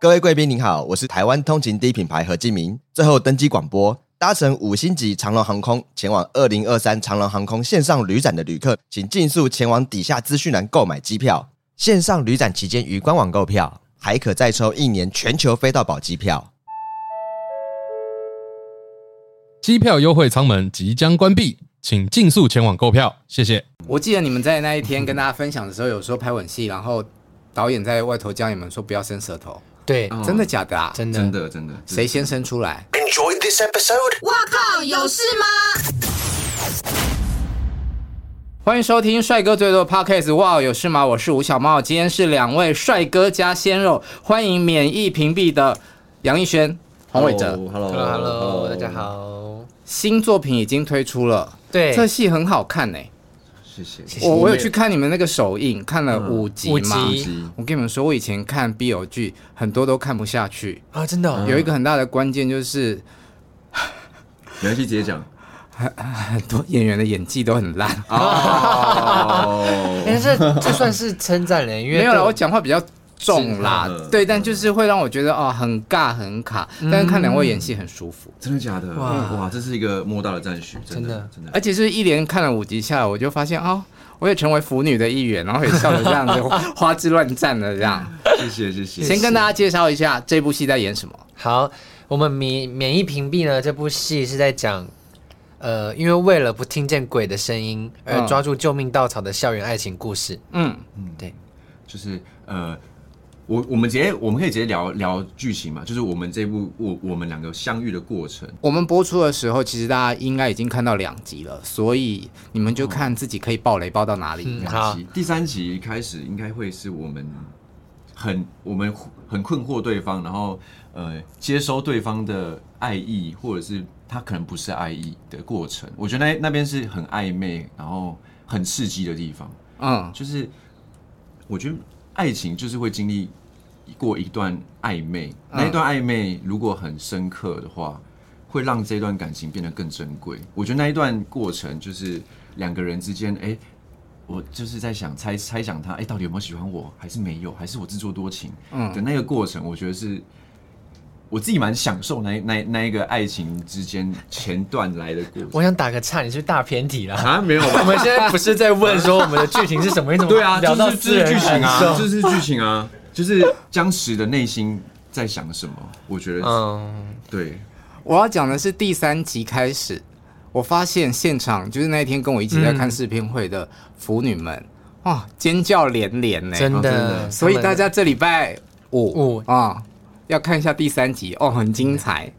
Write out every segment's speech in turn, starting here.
各位贵宾您好，我是台湾通勤第一品牌何敬明。最后登机广播，搭乘五星级长龙航空前往二零二三长龙航空线上旅展的旅客，请尽速前往底下资讯栏购买机票。线上旅展期间于官网购票，还可再抽一年全球飞到宝机票。机票优惠舱门即将关闭，请尽速前往购票，谢谢。我记得你们在那一天跟大家分享的时候，有时候拍吻戏，然后导演在外头教你们说不要伸舌头。对，哦、真的假的啊？真的，真的，真的。谁先生出来？Enjoy this episode。哇靠，有事吗？欢迎收听帅哥最多的 Podcast。哇，有事吗？我是吴小茂，今天是两位帅哥加鲜肉，欢迎免疫屏蔽的杨逸轩、黄伟哲。Hello，Hello，Hello，大家好。新作品已经推出了，对，这戏很好看呢、欸。谢谢。我我有去看你们那个首映，看了五集嘛。五集。我跟你们说，我以前看 BL 剧很多都看不下去啊，真的。有一个很大的关键就是，你要去，直接讲。很很多演员的演技都很烂。哦。但是这算是称赞了，因为没有了，我讲话比较重啦。对，但就是会让我觉得哦，很尬很卡。但是看两位演戏很舒服。真的假的？哇哇，这是一个莫大的赞许，真的真的。而且是一连看了五集下来，我就发现哦，我也成为腐女的一员，然后也笑得这样子 花枝乱颤的这样。谢谢谢谢。先跟大家介绍一下这部戏在演什么。好，我们免免疫屏蔽呢，这部戏是在讲。呃，因为为了不听见鬼的声音而抓住救命稻草的校园爱情故事。嗯嗯，对，就是呃，我我们直接我们可以直接聊聊剧情嘛，就是我们这部我我们两个相遇的过程。我们播出的时候，其实大家应该已经看到两集了，所以你们就看自己可以爆雷爆到哪里。嗯、好，第三集开始应该会是我们很我们很困惑对方，然后呃接收对方的爱意，或者是。他可能不是爱意的过程，我觉得那那边是很暧昧，然后很刺激的地方。嗯，就是我觉得爱情就是会经历过一段暧昧，那一段暧昧如果很深刻的话，会让这段感情变得更珍贵。我觉得那一段过程就是两个人之间，哎，我就是在想猜猜想他，哎，到底有没有喜欢我，还是没有，还是我自作多情？嗯，的那个过程，我觉得是。我自己蛮享受那那那一个爱情之间前段来的过程。我想打个岔，你是，是大偏题了啊？没有，我们现在不是在问说我们的剧情是什么？你怎么对啊？聊到就是剧情啊，就是剧情啊，就是僵持的内心在想什么？我觉得，嗯，对。我要讲的是第三集开始，我发现现场就是那一天跟我一起在看试片会的腐女们，哇、嗯，尖叫连连呢，真的。哦、真的所以大家这礼拜五五啊。要看一下第三集哦，很精彩。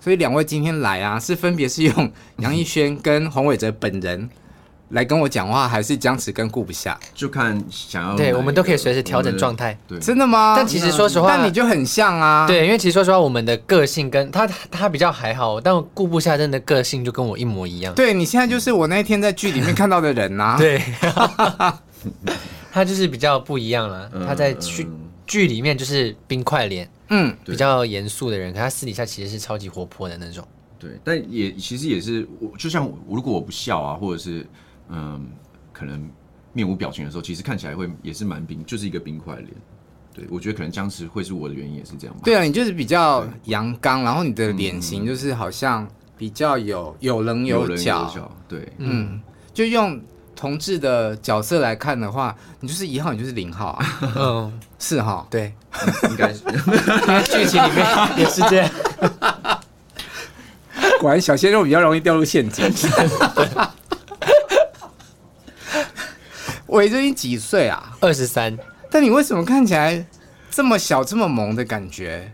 所以两位今天来啊，是分别是用杨逸轩跟黄伟哲本人来跟我讲话，还是僵持跟顾不下？就看想要。对，我们都可以随时调整状态。对，真的吗？但其实说实话，但你就很像啊。对，因为其实说实话，我们的个性跟他他比较还好，但顾不下真的个性就跟我一模一样。对，你现在就是我那天在剧里面看到的人呐、啊。对，他就是比较不一样了。他在剧。剧里面就是冰块脸，嗯，比较严肃的人，可他私底下其实是超级活泼的那种。对，但也其实也是我，就像如果我不笑啊，或者是嗯，可能面无表情的时候，其实看起来会也是蛮冰，就是一个冰块脸。对，我觉得可能僵持会是我的原因也是这样吧。对啊，你就是比较阳刚，然后你的脸型就是好像比较有有棱有角。对，嗯，就用。同志的角色来看的话，你就是一号，你就是零号啊。嗯，是哈，对，应该是。剧情里面也是这样。果然小鲜肉比较容易掉入陷阱。伟哲你几岁啊？二十三。但你为什么看起来这么小、这么萌的感觉？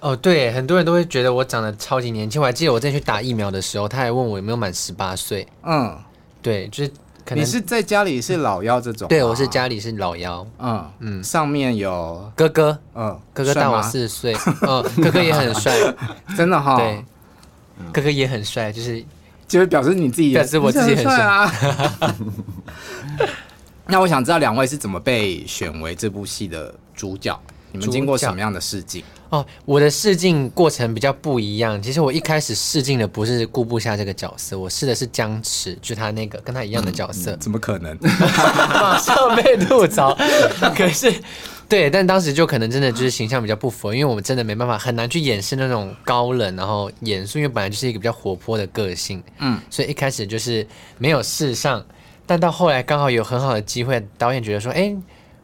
哦，对，很多人都会觉得我长得超级年轻。我还记得我之前去打疫苗的时候，他还问我有没有满十八岁。嗯，对，就是。你是在家里是老幺这种？对，我是家里是老幺。嗯嗯，上面有哥哥，嗯，哥哥大我四岁，嗯，哥哥也很帅，真的哈。对，哥哥也很帅，就是就是表示你自己，表示我自己很帅啊。那我想知道两位是怎么被选为这部戏的主角？你们经过什么样的试镜？哦，我的试镜过程比较不一样。其实我一开始试镜的不是顾不下这个角色，我试的是僵持，就他那个跟他一样的角色。怎么可能？马上被吐槽。可是对，但当时就可能真的就是形象比较不符合，因为我们真的没办法很难去掩饰那种高冷，然后严肃，因为本来就是一个比较活泼的个性，嗯，所以一开始就是没有试上，但到后来刚好有很好的机会，导演觉得说，哎，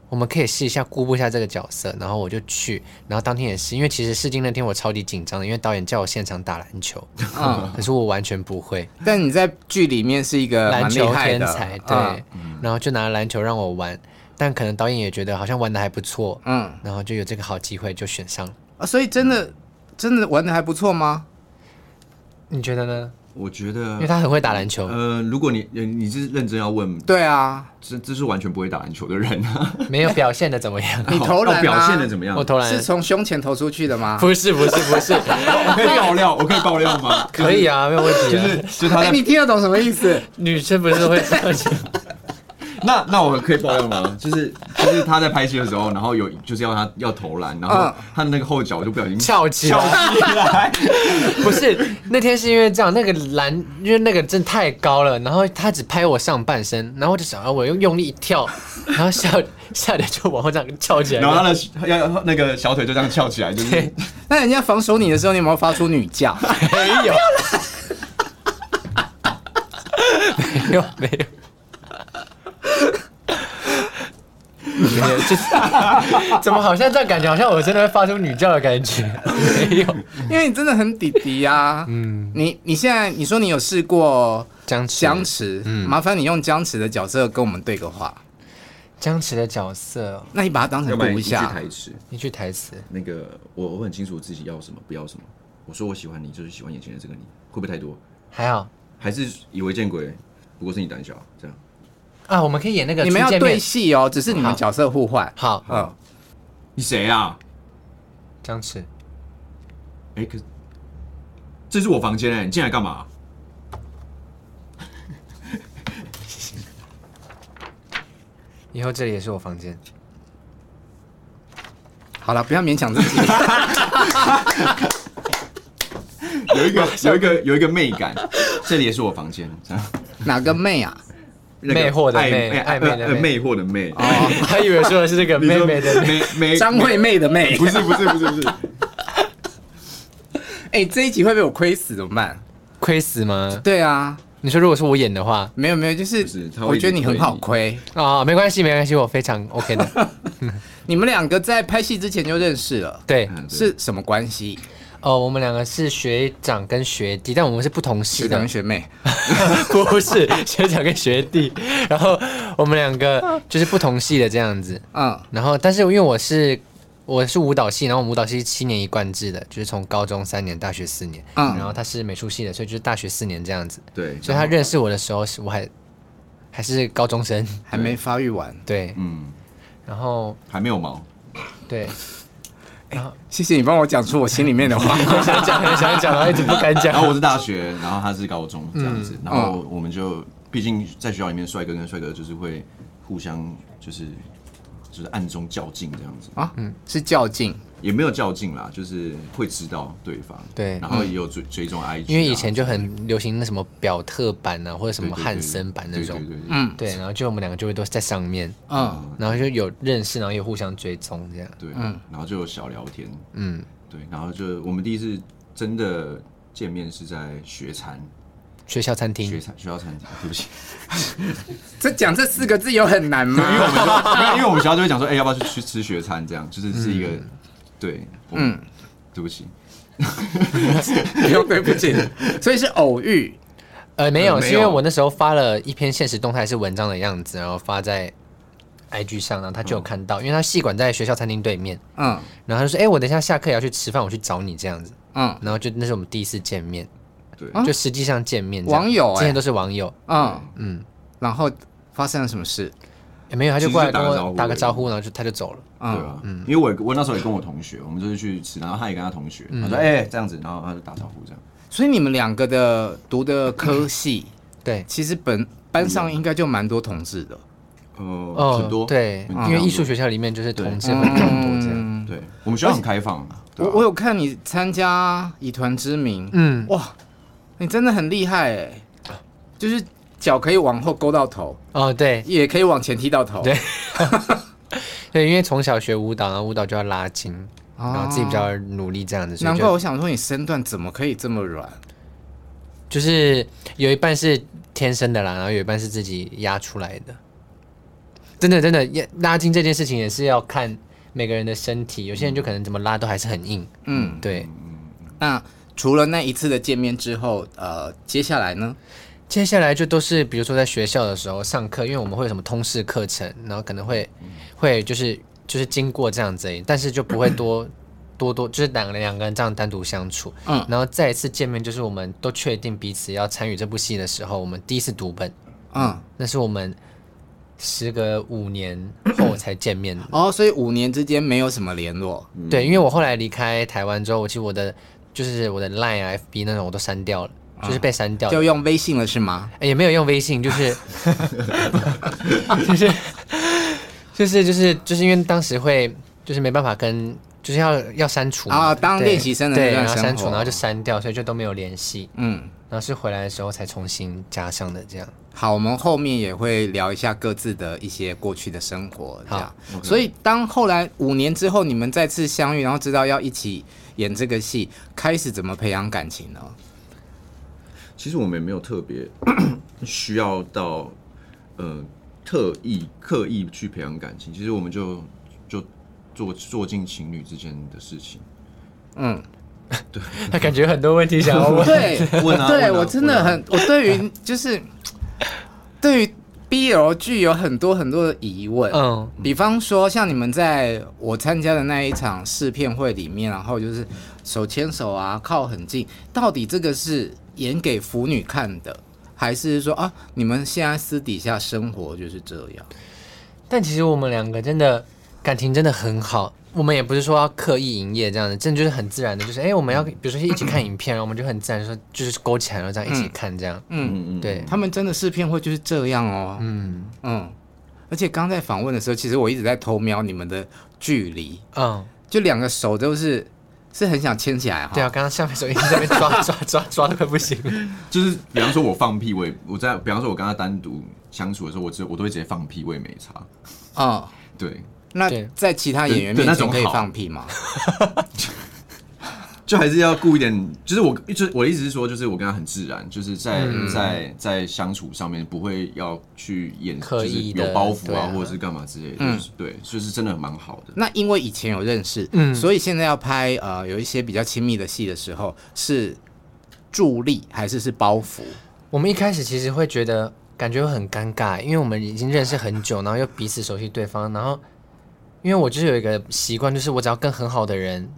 我们可以试一下，估布一下这个角色，然后我就去，然后当天也是，因为其实试镜那天我超级紧张的，因为导演叫我现场打篮球，嗯，可是我完全不会，但你在剧里面是一个篮球天才，对，嗯、然后就拿篮球让我玩。但可能导演也觉得好像玩的还不错，嗯，然后就有这个好机会就选上啊，所以真的真的玩的还不错吗？你觉得呢？我觉得，因为他很会打篮球。呃，如果你你是认真要问，对啊，这这是完全不会打篮球的人啊，没有表现的怎么样？你投篮表现的怎么样？我投篮是从胸前投出去的吗？不是不是不是，我 可以爆料，我可以爆料吗？可以啊，没有问题。就是就他，你听得懂什么意思？女生不是会这样那那我可以爆料吗？就是就是他在拍戏的时候，然后有就是要他要投篮，然后他的那个后脚就不小心翘起来。翘起来 不是那天是因为这样，那个篮因为那个真的太高了，然后他只拍我上半身，然后我就想要我用用力一跳，然后下下来就往后这样翘起来，然后他的要那个小腿就这样翘起来，就是。那人家防守你的时候，你有没有发出女叫？没有，没有，没有。没有，就 是怎么好像这样感觉，好像我真的会发出女叫的感觉。没有，因为你真的很弟弟呀。嗯，你你现在你说你有试过僵持僵持，嗯，麻烦你用僵持的角色跟我们对个话。僵持的角色，那你把它当成读一下一句台词，一句台词。那个我我很清楚自己要什么，不要什么。我说我喜欢你，就是喜欢眼前的这个你，会不会太多？还好，还是以为见鬼，不过是你胆小这样。啊，我们可以演那个，你们要对戏哦，只是你们角色互换。好，嗯，你谁啊？僵持。哎，可这是我房间哎，你进来干嘛？以后这里也是我房间。好了，不要勉强自己。有一个，有一个，有一个媚感。这里也是我房间，这样。哪个媚啊？魅惑的魅，暧昧的魅惑的魅。哦，还以为说的是这个 妹妹的妹妹，张惠妹的妹。不是不是不是不是。哎，这一集会被我亏死怎么办？亏死吗？对啊，你说如果是我演的话，没有没有，就是我觉得你很好亏啊，没关系没关系，我非常 OK 的。你们两个在拍戏之前就认识了，对，是什么关系？哦，我们两个是学长跟学弟，但我们是不同系的。学长跟学妹，不是 学长跟学弟。然后我们两个就是不同系的这样子。嗯。然后，但是因为我是我是舞蹈系，然后我们舞蹈系七年一贯制的，就是从高中三年，大学四年。嗯。然后他是美术系的，所以就是大学四年这样子。对。所以他认识我的时候，是我还还是高中生，还没发育完。对。嗯。然后还没有毛。对。哎，谢谢你帮我讲出我心里面的话，想 讲想讲，然后一直不敢讲。然后我是大学，然后他是高中这样子，然后我们就毕竟在学校里面，帅哥跟帅哥就是会互相就是就是暗中较劲这样子。啊，嗯，是较劲。也没有较劲啦，就是会知道对方，对，然后也有追追踪 IG，因为以前就很流行那什么表特版啊，或者什么汉森版那种，嗯，对，然后就我们两个就会都在上面，嗯，然后就有认识，然后又互相追踪这样，对，嗯，然后就有小聊天，嗯，对，然后就我们第一次真的见面是在学餐，学校餐厅，学餐学校餐厅，对不起，这讲这四个字有很难吗？因为我们就 因为我们学校就会讲说，哎，要不要去去吃学餐？这样就是是一个。对，嗯，对不起，不用对不起，所以是偶遇，呃，没有，是因为我那时候发了一篇现实动态是文章的样子，然后发在 IG 上，然后他就有看到，因为他系馆在学校餐厅对面，嗯，然后他就说，哎，我等一下下课也要去吃饭，我去找你这样子，嗯，然后就那是我们第一次见面，对，就实际上见面，网友，之前都是网友，嗯。嗯，然后发生了什么事？也没有，他就过来跟我打个招呼，然后就他就走了。对啊，嗯，因为我我那时候也跟我同学，我们就是去吃，然后他也跟他同学，他说哎这样子，然后他就打招呼这样。所以你们两个的读的科系，对，其实本班上应该就蛮多同志的。哦，很多，对，因为艺术学校里面就是同志很多这样。对，我们学校很开放。我我有看你参加以团之名，嗯，哇，你真的很厉害哎，就是。脚可以往后勾到头，哦，对，也可以往前踢到头，对。对，因为从小学舞蹈，然后舞蹈就要拉筋，然后自己比较努力这样子。所以就难怪我想说，你身段怎么可以这么软？就是有一半是天生的啦，然后有一半是自己压出来的。真的真的，拉筋这件事情也是要看每个人的身体，有些人就可能怎么拉都还是很硬。嗯，对。那除了那一次的见面之后，呃，接下来呢？接下来就都是比如说在学校的时候上课，因为我们会有什么通识课程，然后可能会会就是就是经过这样子，但是就不会多。多多就是两个人两个人这样单独相处，嗯，然后再一次见面，就是我们都确定彼此要参与这部戏的时候，我们第一次读本，嗯，那是我们时隔五年后才见面的。哦，所以五年之间没有什么联络，对，因为我后来离开台湾之后，我其实我的就是我的 Line 啊、FB 那种我都删掉了，就是被删掉了，就用微信了是吗？也没有用微信，就是 就是就是就是就是因为当时会就是没办法跟。就是要要删除啊，当练习生的对，然后删除，然后就删掉，所以就都没有联系。嗯，然后是回来的时候才重新加上的这样。好，我们后面也会聊一下各自的一些过去的生活，这样。所以当后来五年之后你们再次相遇，然后知道要一起演这个戏，开始怎么培养感情呢？其实我们也没有特别 需要到呃特意刻意去培养感情，其实我们就就。做做进情侣之间的事情，嗯，对，他感觉很多问题想要问，对，问啊，对我真的很，我对于就是对于 BL 剧有很多很多的疑问，嗯，比方说像你们在我参加的那一场试片会里面，然后就是手牵手啊，靠很近，到底这个是演给腐女看的，还是说啊，你们现在私底下生活就是这样？但其实我们两个真的。感情真的很好，我们也不是说要刻意营业这样的，真的就是很自然的，就是哎、欸，我们要比如说一起看影片，然后我们就很自然说就是勾起来然后，这样一起看这样。嗯嗯嗯，对他们真的试片会就是这样哦。嗯嗯，而且刚在访问的时候，其实我一直在偷瞄你们的距离，嗯，就两个手都是是很想牵起来哈。对啊，刚刚下面手一直在那边抓抓抓抓的快不行了。就是比方说我放屁，我也我在比方说我跟他单独相处的时候，我只我都会直接放屁，我也没差。啊，对。那在其他演员面前可以放屁吗？就还是要顾一点，就是我，就我的意思是说，就是我跟他很自然，就是在、嗯、在在相处上面不会要去演，就是有包袱啊，或者是干嘛之类的，嗯、就是对，就是真的蛮好的。那因为以前有认识，嗯，所以现在要拍呃有一些比较亲密的戏的时候，是助力还是是包袱？我们一开始其实会觉得感觉很尴尬，因为我们已经认识很久，然后又彼此熟悉对方，然后。因为我就是有一个习惯，就是我只要跟很好的人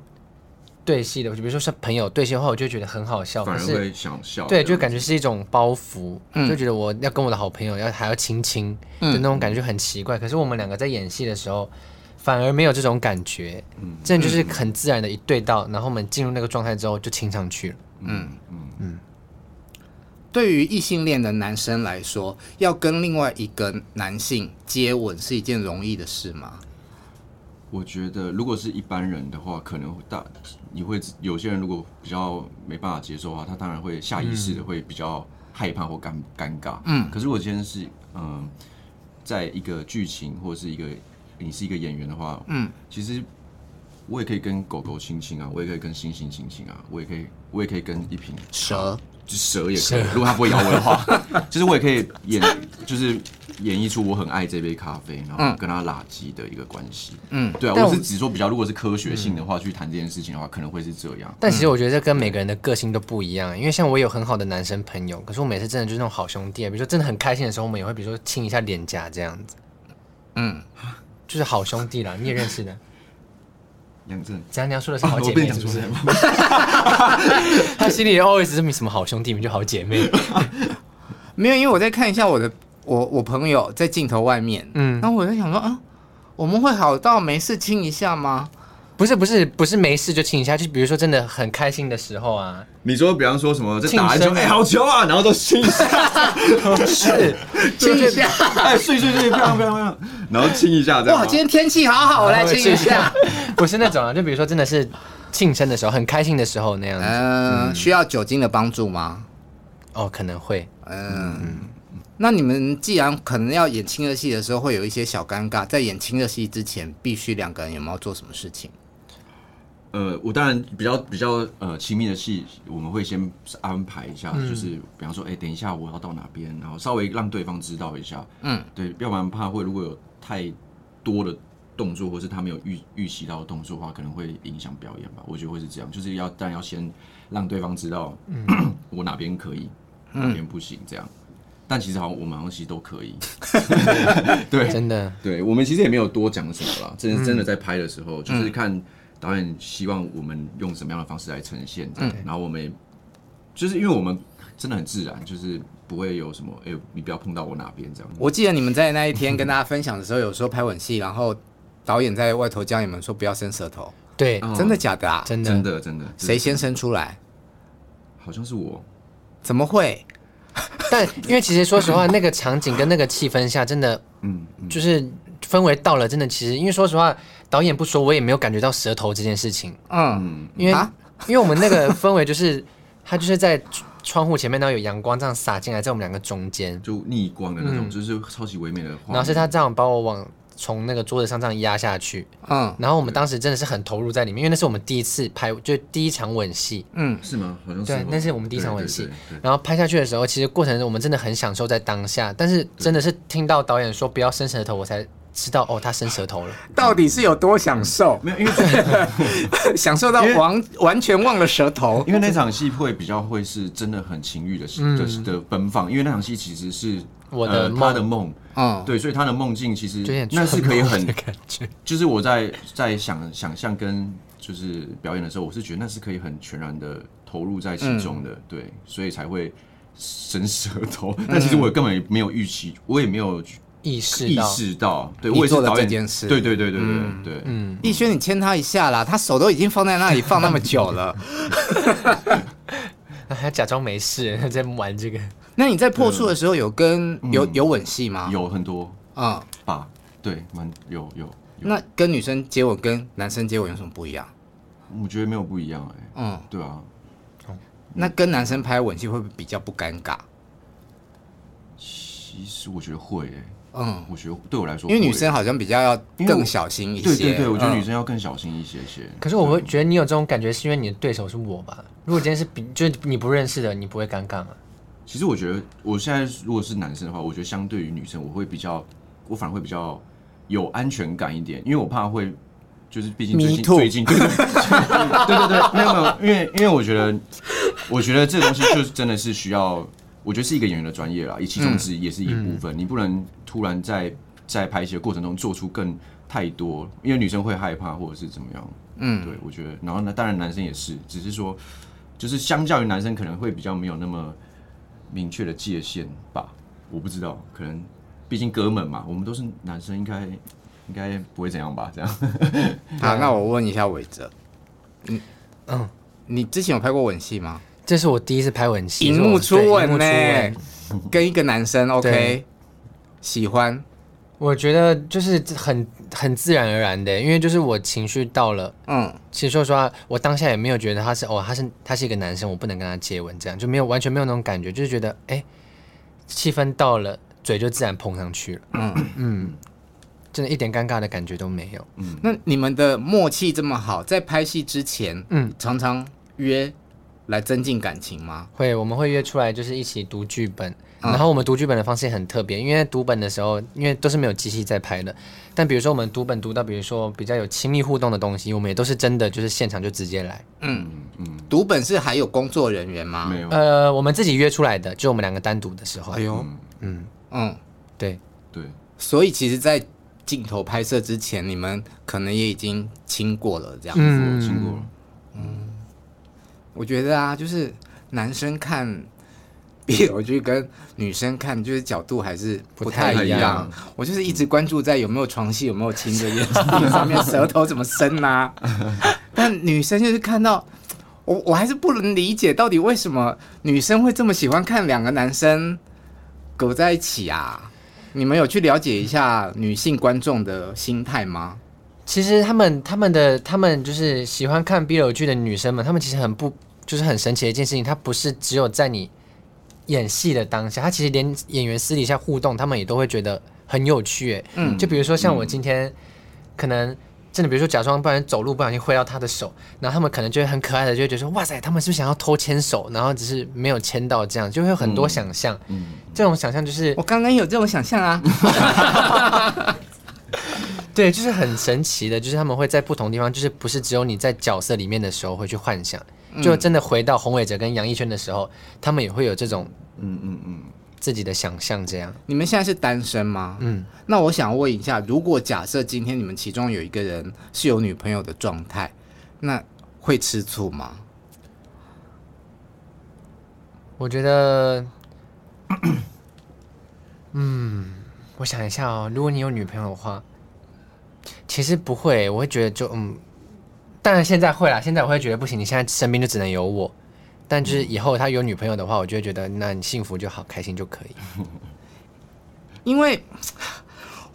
对戏的，就比如说是朋友对戏的话，我就觉得很好笑，反而会想笑。对，就感觉是一种包袱，嗯、就觉得我要跟我的好朋友要还要亲亲，嗯、就那种感觉就很奇怪。可是我们两个在演戏的时候，反而没有这种感觉，嗯，真的就是很自然的一对到，然后我们进入那个状态之后就亲上去了。嗯嗯嗯。对于异性恋的男生来说，要跟另外一个男性接吻是一件容易的事吗？我觉得，如果是一般人的话，可能会大你会有些人如果比较没办法接受的话，他当然会下意识的会比较害怕或尴尴尬。嗯，可是如果今天是嗯，在一个剧情或者是一个你是一个演员的话，嗯，其实我也可以跟狗狗亲亲啊，我也可以跟猩猩亲亲啊，我也可以我也可以跟一瓶蛇。就蛇也可以，如果它不会咬我的话，就是我也可以演，就是演绎出我很爱这杯咖啡，然后跟他拉鸡的一个关系。嗯，对啊，我是只说比较，如果是科学性的话，去谈这件事情的话，可能会是这样。但其实我觉得这跟每个人的个性都不一样，因为像我有很好的男生朋友，可是我每次真的就是那种好兄弟，比如说真的很开心的时候，我们也会比如说亲一下脸颊这样子。嗯，就是好兄弟啦，你也认识的。杨正，怎样？你要说的是好姐妹是不是？他心里 always 是没什么好兄弟，们就好姐妹。没有，因为我在看一下我的我我朋友在镜头外面，嗯，然后我在想说，啊，我们会好到没事亲一下吗？不是不是不是没事就亲一下，就比如说真的很开心的时候啊。你说，比方说什么在打篮球，哎，好球啊，然后都亲一下，是亲一下，哎，睡睡睡，漂亮漂亮漂亮，然后亲一下，这样。哇，今天天气好好，我来亲一下。不是那种啊，就比如说真的是庆生的时候，很开心的时候那样子。嗯，需要酒精的帮助吗？哦，可能会。嗯，那你们既然可能要演亲热戏的时候会有一些小尴尬，在演亲热戏之前，必须两个人有没有做什么事情？呃，我当然比较比较呃亲密的戏，我们会先安排一下，嗯、就是比方说，哎、欸，等一下我要到哪边，然后稍微让对方知道一下，嗯，对，要不然怕会如果有太多的动作，或是他没有预预习到的动作的话，可能会影响表演吧。我觉得会是这样，就是要当然要先让对方知道，嗯，我哪边可以，哪边不行，这样。但其实好像我们好像其实都可以，对，真的，对我们其实也没有多讲什么啦，真的真的在拍的时候，嗯、就是看导演希望我们用什么样的方式来呈现，嗯，然后我们就是因为我们真的很自然，就是不会有什么，哎、欸，你不要碰到我哪边这样。我记得你们在那一天跟大家分享的时候，有时候拍吻戏，然后导演在外头教你们说不要伸舌头，对，真的假的啊？真的真的真的，谁先伸出来？好像是我，怎么会？但因为其实说实话，那个场景跟那个气氛下，真的，嗯，就是氛围到了，真的，其实因为说实话，导演不说，我也没有感觉到舌头这件事情。嗯，因为、啊、因为我们那个氛围就是，他就是在窗户前面，然后有阳光这样洒进来，在我们两个中间，就逆光的那种，嗯、就是超级唯美的。然后是他这样把我往。从那个桌子上这样压下去，嗯，然后我们当时真的是很投入在里面，因为那是我们第一次拍，就第一场吻戏，嗯，是吗？好像是。对，那是我们第一场吻戏。然后拍下去的时候，其实过程中我们真的很享受在当下，但是真的是听到导演说不要伸舌头，我才知道哦，他伸舌头了。到底是有多享受？没有，因为 享受到完完全忘了舌头。因为那场戏会比较会是真的很情欲的的的奔放，因为那场戏其实是。我的他的梦，嗯，对，所以他的梦境其实那是可以很，就是我在在想想象跟就是表演的时候，我是觉得那是可以很全然的投入在其中的，对，所以才会伸舌头。但其实我根本没有预期，我也没有意识意识到，对，我也是导演这件事，对对对对对对，嗯，逸轩，你牵他一下啦，他手都已经放在那里放那么久了，还假装没事在玩这个。那你在破处的时候有跟有有吻戏吗？有很多啊，吧，对，蛮有有。那跟女生接吻跟男生接吻有什么不一样？我觉得没有不一样哎。嗯，对啊。那跟男生拍吻戏会不会比较不尴尬？其实我觉得会哎。嗯，我觉得对我来说，因为女生好像比较要更小心一些。对对对，我觉得女生要更小心一些些。可是我会觉得你有这种感觉，是因为你的对手是我吧？如果今天是比就是你不认识的，你不会尴尬吗？其实我觉得，我现在如果是男生的话，我觉得相对于女生，我会比较，我反而会比较有安全感一点，因为我怕会，就是毕竟最近最近，对对对对，没有没有，因为因为我觉得，我觉得这东西就是真的是需要，我觉得是一个演员的专业啦，以其中之一也是一部分，你不能突然在在拍戏的过程中做出更太多，因为女生会害怕或者是怎么样，嗯，对，我觉得，然后呢，当然男生也是，只是说，就是相较于男生可能会比较没有那么。明确的界限吧，我不知道，可能毕竟哥们嘛，我们都是男生，应该应该不会怎样吧？这样。好，那我问一下伟哲，嗯嗯，你之前有拍过吻戏吗？这是我第一次拍吻戏，荧幕初吻呢，跟一个男生，OK，喜欢。我觉得就是很很自然而然的，因为就是我情绪到了，嗯，其实说实话，我当下也没有觉得他是哦，他是他是一个男生，我不能跟他接吻，这样就没有完全没有那种感觉，就是觉得哎，气氛到了，嘴就自然碰上去了，嗯。嗯，真的一点尴尬的感觉都没有。嗯，那你们的默契这么好，在拍戏之前，嗯，常常约来增进感情吗？会，我们会约出来，就是一起读剧本。然后我们读剧本的方式也很特别，因为读本的时候，因为都是没有机器在拍的。但比如说我们读本读到，比如说比较有亲密互动的东西，我们也都是真的，就是现场就直接来。嗯嗯。读本是还有工作人员吗？没有。呃，我们自己约出来的，就我们两个单独的时候。哎呦，嗯嗯，对对。所以其实，在镜头拍摄之前，你们可能也已经亲过了，这样子。嗯，亲过了。嗯，我觉得啊，就是男生看。我觉得跟女生看就是角度还是不太一样。我就是一直关注在有没有床戏，有没有亲这件事上面，舌头怎么伸啊？但女生就是看到我，我还是不能理解到底为什么女生会这么喜欢看两个男生苟在一起啊？你们有去了解一下女性观众的心态吗？其实他们他们的他们就是喜欢看 BL 剧的女生们，他们其实很不就是很神奇的一件事情，它不是只有在你。演戏的当下，他其实连演员私底下互动，他们也都会觉得很有趣。嗯，就比如说像我今天可能。真的，比如说假装不然走路不小心挥到他的手，然后他们可能就会很可爱的，就会觉得说哇塞，他们是不是想要偷牵手，然后只是没有牵到，这样就会有很多想象。嗯，这种想象就是我刚刚有这种想象啊。对，就是很神奇的，就是他们会在不同地方，就是不是只有你在角色里面的时候会去幻想，就真的回到洪伟哲跟杨艺轩的时候，他们也会有这种嗯嗯嗯。自己的想象这样，你们现在是单身吗？嗯，那我想问一下，如果假设今天你们其中有一个人是有女朋友的状态，那会吃醋吗？我觉得，嗯，我想一下哦，如果你有女朋友的话，其实不会，我会觉得就嗯，当然现在会啦，现在我会觉得不行，你现在身边就只能有我。但就是以后他有女朋友的话，我就会觉得那你幸福就好，开心就可以。因为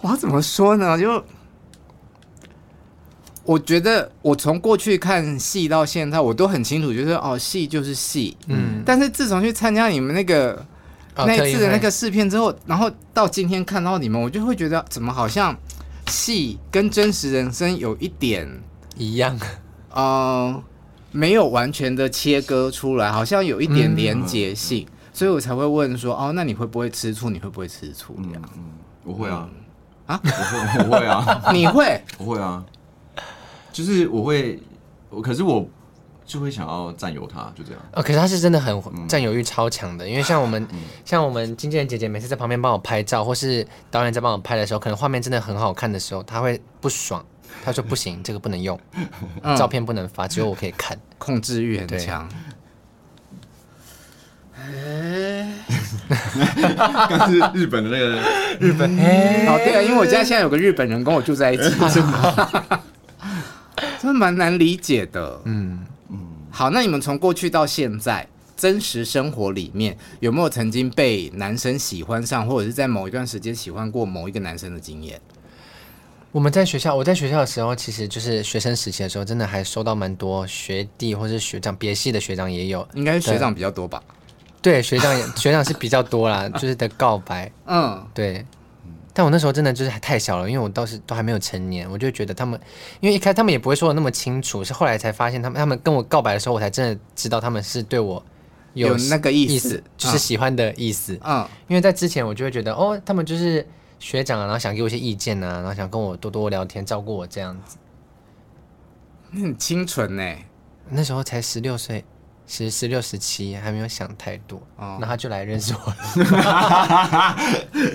我要怎么说呢？就我觉得我从过去看戏到现在，我都很清楚，就是哦，戏就是戏。嗯。但是自从去参加你们那个、哦、那一次的那个试片之后，然后到今天看到你们，我就会觉得怎么好像戏跟真实人生有一点一样。嗯、呃。没有完全的切割出来，好像有一点连结性，嗯、所以我才会问说，哦，那你会不会吃醋？你会不会吃醋？这样，嗯，我会啊，啊，我会，我会啊，你会，我会啊，就是我会，可是我就会想要占有他，就这样。哦，可是他是真的很占有欲超强的，因为像我们，嗯、像我们经纪人姐姐每次在旁边帮我拍照，或是导演在帮我拍的时候，可能画面真的很好看的时候，他会不爽。他说不行，这个不能用，嗯、照片不能发，只有我可以看，控制欲很强。刚是日本的那个 日本，哦对啊，因为我家现在有个日本人跟我住在一起，真的蛮难理解的。嗯。嗯，好，那你们从过去到现在，真实生活里面有没有曾经被男生喜欢上，或者是在某一段时间喜欢过某一个男生的经验？我们在学校，我在学校的时候，其实就是学生时期的时候，真的还收到蛮多学弟或是学长，别系的学长也有，应该是学长比较多吧？对，学长也 学长是比较多啦，就是的告白，嗯，对。但我那时候真的就是还太小了，因为我当时都还没有成年，我就觉得他们，因为一开始他们也不会说的那么清楚，是后来才发现他们他们跟我告白的时候，我才真的知道他们是对我有，有那个意思，就是喜欢的意思，嗯。因为在之前我就会觉得，哦，他们就是。学长啊，然后想给我一些意见啊，然后想跟我多多聊天，照顾我这样子。你很清纯呢，那时候才十六岁，十十六十七，还没有想太多。哦，那他就来认识我了。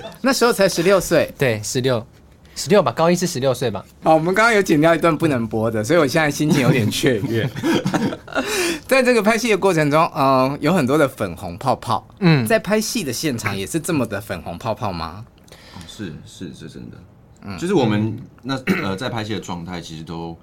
那时候才十六岁，对，十六，十六吧，高一是十六岁吧。好，我们刚刚有剪掉一段不能播的，所以我现在心情有点雀跃。在这个拍戏的过程中，嗯、呃，有很多的粉红泡泡。嗯，在拍戏的现场也是这么的粉红泡泡吗？是是是真的，嗯，就是我们那呃在拍戏的状态，其实都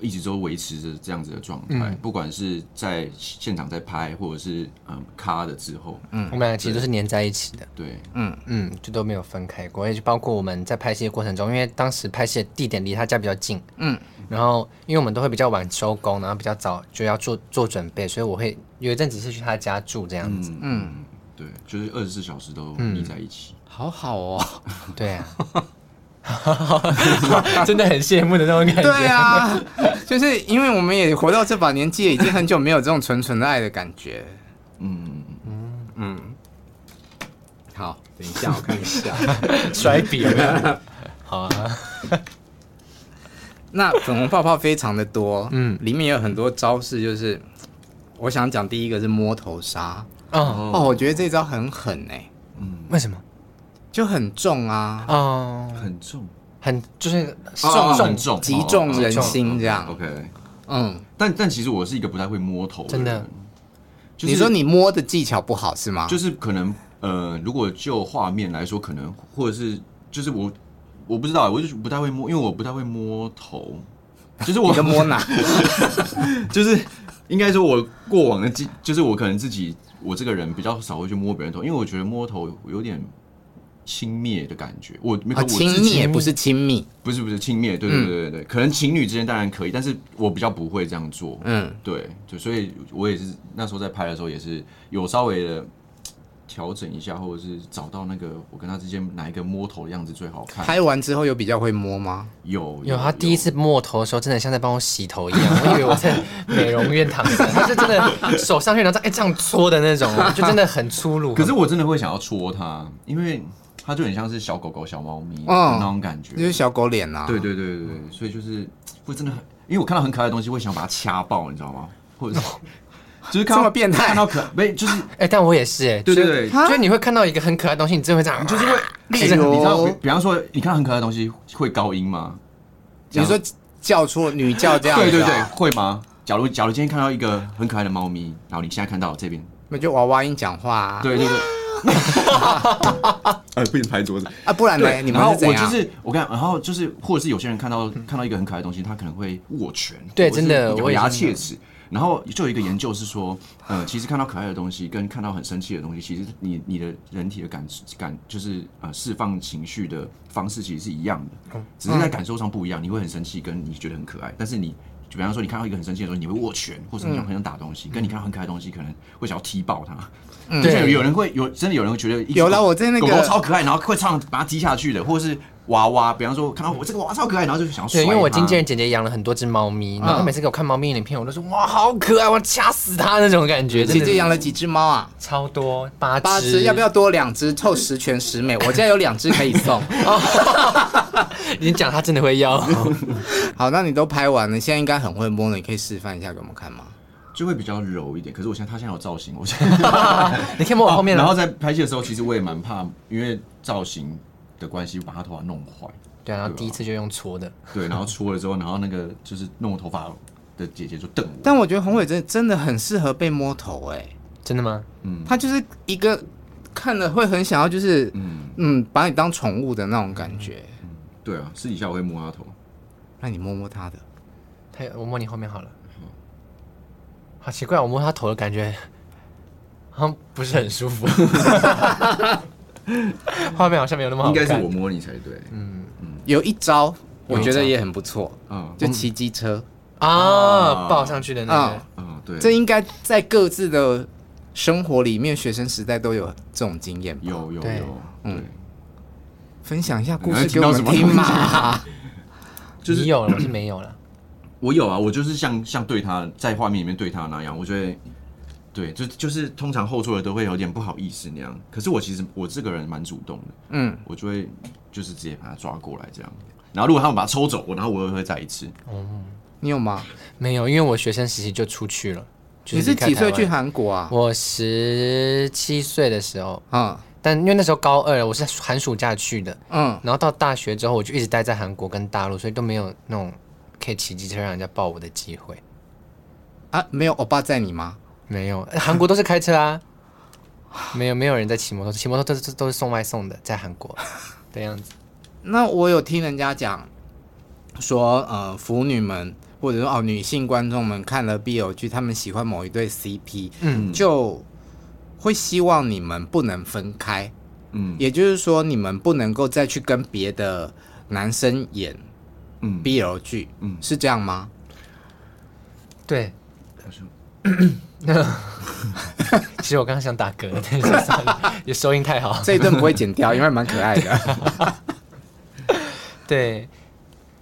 一直都维持着这样子的状态，不管是在现场在拍，或者是嗯卡的之后，嗯，我们俩其实都是粘在一起的，对，嗯。嗯，就都没有分开过，也就包括我们在拍戏的过程中，因为当时拍戏的地点离他家比较近，嗯，然后因为我们都会比较晚收工，然后比较早就要做做准备，所以我会有一阵子是去他家住这样子，嗯，对，就是二十四小时都腻在一起。好好哦，对啊，真的很羡慕的那种感觉。对啊，就是因为我们也活到这把年纪，已经很久没有这种纯纯的爱的感觉。嗯嗯嗯。好，等一下我看一下，甩笔了。好啊。那粉红泡泡非常的多，嗯，里面有很多招式，就是我想讲第一个是摸头杀。哦哦，我觉得这招很狠哎。嗯，为什么？就很重啊，哦，很重，很就是重重重击中人心这样。OK，嗯，但但其实我是一个不太会摸头的人，真的。你说你摸的技巧不好是吗？就是可能呃，如果就画面来说，可能或者是就是我我不知道，我就不太会摸，因为我不太会摸头。就是我的摸哪？就是应该说，我过往的经，就是我可能自己我这个人比较少会去摸别人头，因为我觉得摸头有点。轻蔑的感觉，我没有亲密，不是亲密，不是不是亲蔑，对对对对对，可能情侣之间当然可以，但是我比较不会这样做，嗯，对，就所以，我也是那时候在拍的时候也是有稍微的调整一下，或者是找到那个我跟他之间哪一个摸头的样子最好看。拍完之后有比较会摸吗？有有，他第一次摸头的时候，真的像在帮我洗头一样，我以为我在美容院躺着，他是真的手上去然后哎这样搓的那种，就真的很粗鲁。可是我真的会想要戳他，因为他就很像是小狗狗、小猫咪的那种感觉，就是小狗脸啊。对对对对对，所以就是会真的很，因为我看到很可爱的东西，会想把它掐爆，你知道吗？或者是。就是看到这么变态，看到可没就是哎、欸，但我也是哎、欸，对对。对，就是你会看到一个很可爱的东西，你真的会这样，就是会，你知道，比方说你看到很可爱的东西会高音吗？比如说叫出女叫这样，对对对，会吗？假如假如今天看到一个很可爱的猫咪，然后你现在看到这边，那就娃娃音讲话、啊，对对对，哎，不能拍桌子啊，不然呢？你们是怎样？我就是我看，然后就是或者是有些人看到看到一个很可爱的东西，他可能会握拳，对，真的咬牙切齿。然后就有一个研究是说，呃，其实看到可爱的东西跟看到很生气的东西，其实你你的人体的感感就是呃释放情绪的方式其实是一样的，只是在感受上不一样。你会很生气，跟你觉得很可爱，但是你就比方说你看到一个很生气的东西，你会握拳，或者你想很想打东西，跟你看到很可爱的东西，可能会想要踢爆它。嗯，对，有人会有真的有人会觉得有了我在那个狗狗超可爱，然后会唱把它踢下去的，或者是。娃娃，比方说看到我这个娃娃超可爱，然后就想要对，因为我经纪人姐姐养了很多只猫咪，然后每次给我看猫咪影片，我都说哇好可爱，我要掐死它那种感觉。姐姐养了几只猫啊？超多，八八只，要不要多两只凑十全十美？我家有两只可以送。你讲他真的会要？好，那你都拍完了，现在应该很会摸了，你可以示范一下给我们看吗？就会比较柔一点。可是我现在他现在有造型，我现在 你可以摸我后面。然后在拍戏的时候，其实我也蛮怕，因为造型。的关系把他头发弄坏，对，然后第一次就用搓的，对，然后搓了之后，然后那个就是弄我头发的姐姐就瞪我。但我觉得宏伟真真的很适合被摸头，哎，真的吗？嗯，他就是一个看了会很想要，就是嗯嗯，把你当宠物的那种感觉。嗯，对啊，私底下我会摸他头，那你摸摸他的，他我摸你后面好了，好奇怪，我摸他头的感觉 好像不是很舒服。画面好像没有那么好，应该是我摸你才对。嗯。嗯，有一招我觉得也很不错，嗯，就骑机车。啊，抱上去的那个，嗯，对，这应该在各自的生活里面，学生时代都有这种经验。有有有，嗯，分享一下故事给我们听嘛。就是你有了，我是没有了。我有啊，我就是像像对他在画面里面对他那样，我觉得。对，就就是通常后座的都会有点不好意思那样，可是我其实我这个人蛮主动的，嗯，我就会就是直接把他抓过来这样，然后如果他们把他抽走，我然后我又会再一次。哦，你有吗？没有，因为我学生时期就出去了。你是几岁去韩国啊？我十七岁的时候，嗯，但因为那时候高二，我是寒暑假去的，嗯，然后到大学之后，我就一直待在韩国跟大陆，所以都没有那种可以骑机车让人家抱我的机会。啊，没有欧巴载你吗？没有，韩国都是开车啊，没有没有人在骑摩托车，骑摩托车都是都是送外送的，在韩国 的样子。那我有听人家讲说，呃，腐女们或者说哦女性观众们看了 BL 剧，他们喜欢某一对 CP，嗯，就会希望你们不能分开，嗯，也就是说你们不能够再去跟别的男生演，嗯，BL 剧，嗯，是这样吗？对。其实我刚刚想打嗝，但是算了，也收音太好，这一段不会剪掉，因为蛮可爱的。对，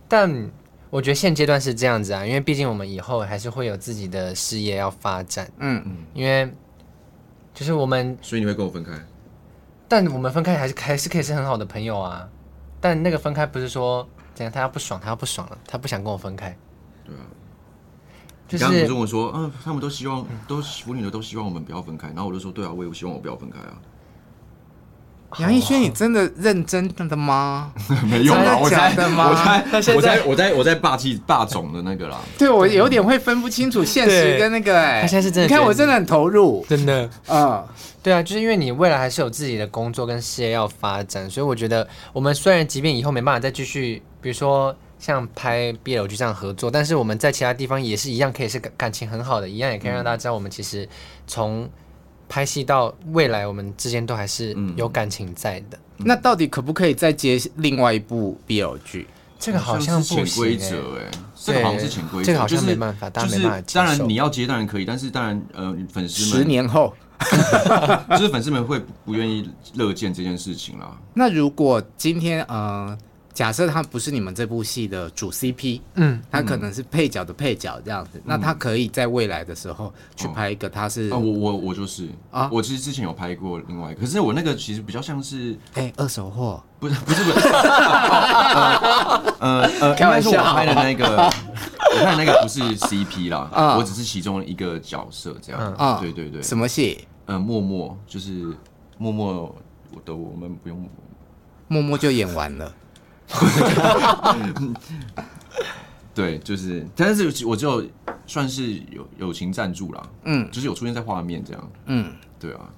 但我觉得现阶段是这样子啊，因为毕竟我们以后还是会有自己的事业要发展。嗯嗯，因为就是我们，所以你会跟我分开？但我们分开还是还是可以是很好的朋友啊。但那个分开不是说怎样，他要不爽，他要不爽了，他不想跟我分开。对啊。就是、刚刚不是跟我说，嗯、啊，他们都希望，都腐女的都希望我们不要分开，然后我就说，对啊，我也希望我不要分开啊。杨艺轩，你真的认真的吗？没有啦，我在，我在，我在，我在，我在霸气霸总的那个啦。对，我有点会分不清楚现实跟那个、欸，哎，他现在是真的，你看我真的很投入，真的，嗯，对啊，就是因为你未来还是有自己的工作跟事业要发展，所以我觉得我们虽然即便以后没办法再继续，比如说。像拍 BL 剧这样合作，但是我们在其他地方也是一样，可以是感感情很好的，一样也可以让大家知道，我们其实从拍戏到未来，我们之间都还是有感情在的。嗯、那到底可不可以再接另外一部 BL 剧？这个好像不规则哎，这个好像是潜规则，这个好像没办法，就是、大家没办法接受。当然你要接当然可以，但是当然呃，粉丝们十年后 就是粉丝们会不愿意乐见这件事情啦。那如果今天呃。假设他不是你们这部戏的主 CP，嗯，他可能是配角的配角这样子，嗯、那他可以在未来的时候去拍一个他是啊，我我我就是。啊，我其实之前有拍过另外一个，可是我那个其实比较像是哎、欸、二手货，不是不是不是，呃 呃，开玩笑，我拍的那个，我拍的那个不是 CP 啦，啊、我只是其中一个角色这样，啊，对对对，什么戏？呃，默默就是默默的，我们不用。默默就演完了。对，就是，但是我就算是友友情赞助啦，嗯，就是有出现在画面这样，嗯，对啊，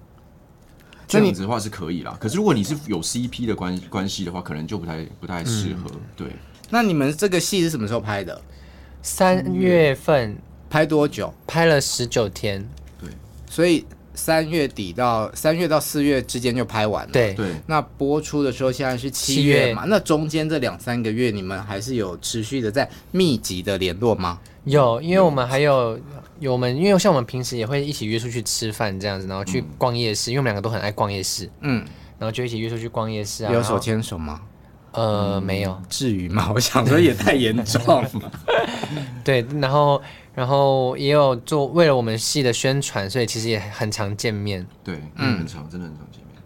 这样子的话是可以啦。可是如果你是有 CP 的关关系的话，可能就不太不太适合。嗯、对，那你们这个戏是什么时候拍的？三月份，拍多久？拍了十九天。对，所以。三月底到三月到四月之间就拍完了。对对。那播出的时候现在是七月嘛？月那中间这两三个月，你们还是有持续的在密集的联络吗？有，因为我们还有有我们，因为像我们平时也会一起约出去吃饭这样子，然后去逛夜市，嗯、因为我们两个都很爱逛夜市。嗯。然后就一起约出去逛夜市啊。有手牵手吗？呃，嗯、没有。至于吗？我想说也太严重了。对，然后。然后也有做为了我们戏的宣传，所以其实也很常见面。对，嗯，很常，真的很常见面。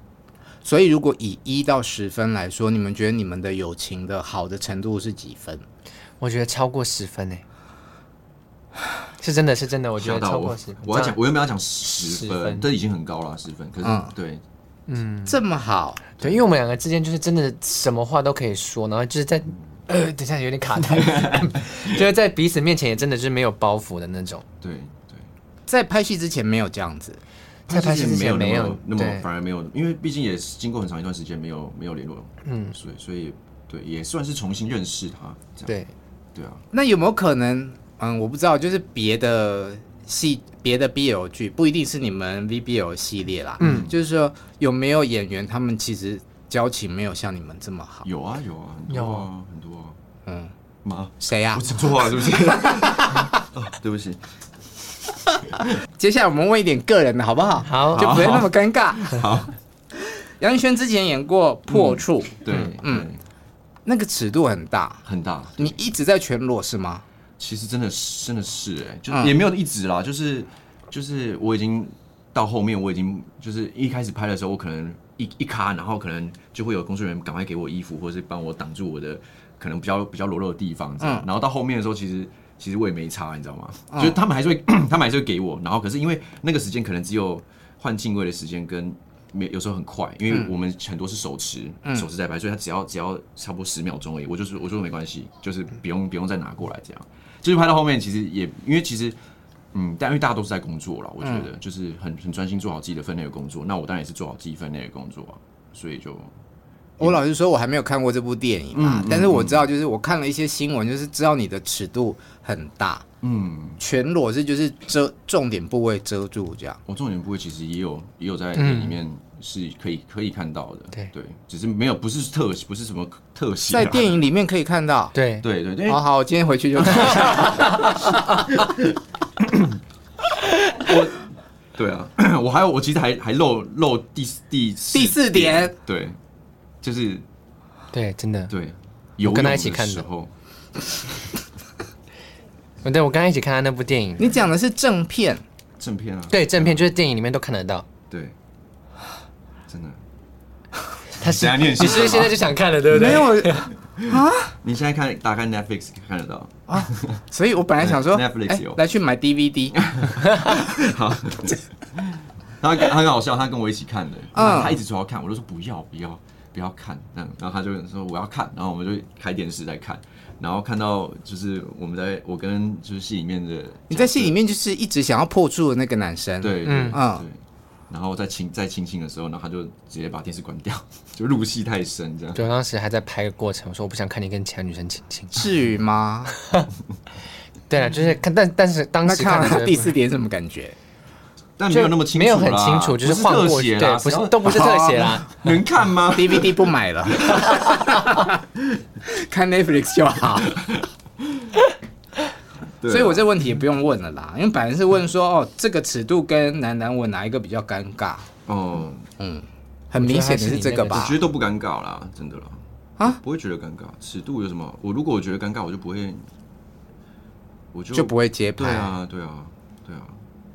所以如果以一到十分来说，你们觉得你们的友情的好的程度是几分？我觉得超过十分诶，是真的是真的，我觉得超过十分。我要讲，我原本要讲十分，这已经很高了，十分。可是，对，嗯，这么好，对，因为我们两个之间就是真的什么话都可以说，然后就是在。呃，等一下有点卡台，就是在彼此面前也真的就是没有包袱的那种。对对，在拍戏之前没有这样子，在拍戏之前没有那么反而没有，因为毕竟也是经过很长一段时间没有没有联络，嗯，所以所以对也算是重新认识他。对对啊，那有没有可能？嗯，我不知道，就是别的戏别的 BL 剧不一定是你们 VBL 系列啦，嗯，就是说有没有演员他们其实。交情没有像你们这么好。有啊有啊，有啊很多啊。嗯，妈，谁呀？我讲错话是不是？对不起。接下来我们问一点个人的好不好？好，就不会那么尴尬。好。杨宇轩之前演过《破处》，对，嗯，那个尺度很大很大。你一直在全裸是吗？其实真的是真的是哎，就也没有一直啦，就是就是我已经到后面，我已经就是一开始拍的时候，我可能。一一卡，然后可能就会有工作人员赶快给我衣服，或者是帮我挡住我的可能比较比较裸露的地方。这样，嗯、然后到后面的时候，其实其实我也没差，你知道吗？嗯、就是他们还是会，他们还是会给我。然后可是因为那个时间可能只有换镜位的时间，跟没有时候很快，因为我们很多是手持，嗯、手持在拍，所以他只要只要差不多十秒钟而已。我就是我说没关系，就是不用不用再拿过来这样。就是拍到后面，其实也因为其实。嗯，但因为大家都是在工作了，我觉得就是很很专心做好自己的分内的工作。那我当然也是做好自己分内的工作啊，所以就我老实说，我还没有看过这部电影嘛，嗯、但是我知道，就是我看了一些新闻，就是知道你的尺度很大，嗯，全裸是就是遮重点部位遮住这样。我、哦、重点部位其实也有也有在里面是可以可以看到的，对对，只是没有不是特不是什么特写，在电影里面可以看到，对对对对。好好，我今天回去就看一下。我，对啊，我还有，我其实还还漏漏第第第四点，对，就是，对，真的，对，有跟他一起看的。时候，对，我跟他一起看他那部电影，你讲的是正片，正片啊，对，正片就是电影里面都看得到，对，真的，他是你是不是现在就想看了，对不对？没有。啊！你现在看打开 Netflix 看得到啊，所以我本来想说 Netflix 有。来去买 DVD。好，他他很好笑，他跟我一起看的，他一直说要看，我就说不要不要不要看，然后他就说我要看，然后我们就开电视在看，然后看到就是我们在我跟就是戏里面的，你在戏里面就是一直想要破处的那个男生，对，嗯。对。然后在亲在亲亲的时候，然后他就直接把电视关掉，就入戏太深这样。对，当时还在拍的过程，我说我不想看你跟其他女生亲亲。至于吗？对啊，就是看，但但是当时看他第四点什么感觉？但没有那么清楚，没有很清楚，就是换过去，对，不是都不是特写啦，能看吗？DVD 不买了，看 Netflix 就好。所以我这问题也不用问了啦，因为本来是问说哦，这个尺度跟男男吻哪一个比较尴尬？哦，嗯，很明显的是这个吧？我觉得都不尴尬啦，真的啦。啊，不会觉得尴尬。尺度有什么？我如果我觉得尴尬，我就不会，我就就不会接拍。对啊，对啊，对啊。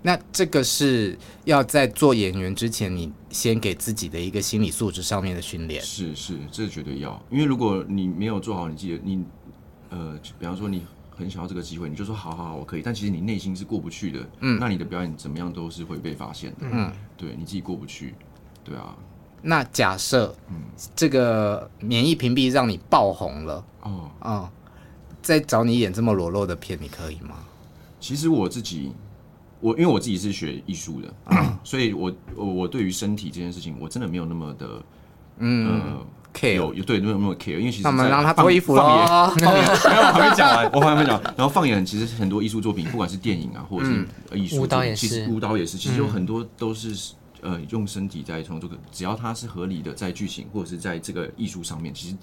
那这个是要在做演员之前，你先给自己的一个心理素质上面的训练。是是，这绝对要，因为如果你没有做好，你记得你呃，比方说你。很想要这个机会，你就说好好好，我可以。但其实你内心是过不去的，嗯，那你的表演怎么样都是会被发现的，嗯，对你自己过不去，对啊。那假设，嗯，这个免疫屏蔽让你爆红了，哦，哦，再找你演这么裸露的片，你可以吗？其实我自己，我因为我自己是学艺术的，嗯，所以我我我对于身体这件事情，我真的没有那么的，嗯。呃 care 有有对，没有那么 care，因为其实那我们让他脱衣服放眼，放眼，我还没讲完，我还没讲。然后放眼，其实很多艺术作品，不管是电影啊，或者是艺术，舞蹈也是，其实舞蹈也是，其实有很多都是呃用身体在创作的，只要它是合理的，在剧情或者是在这个艺术上面，其实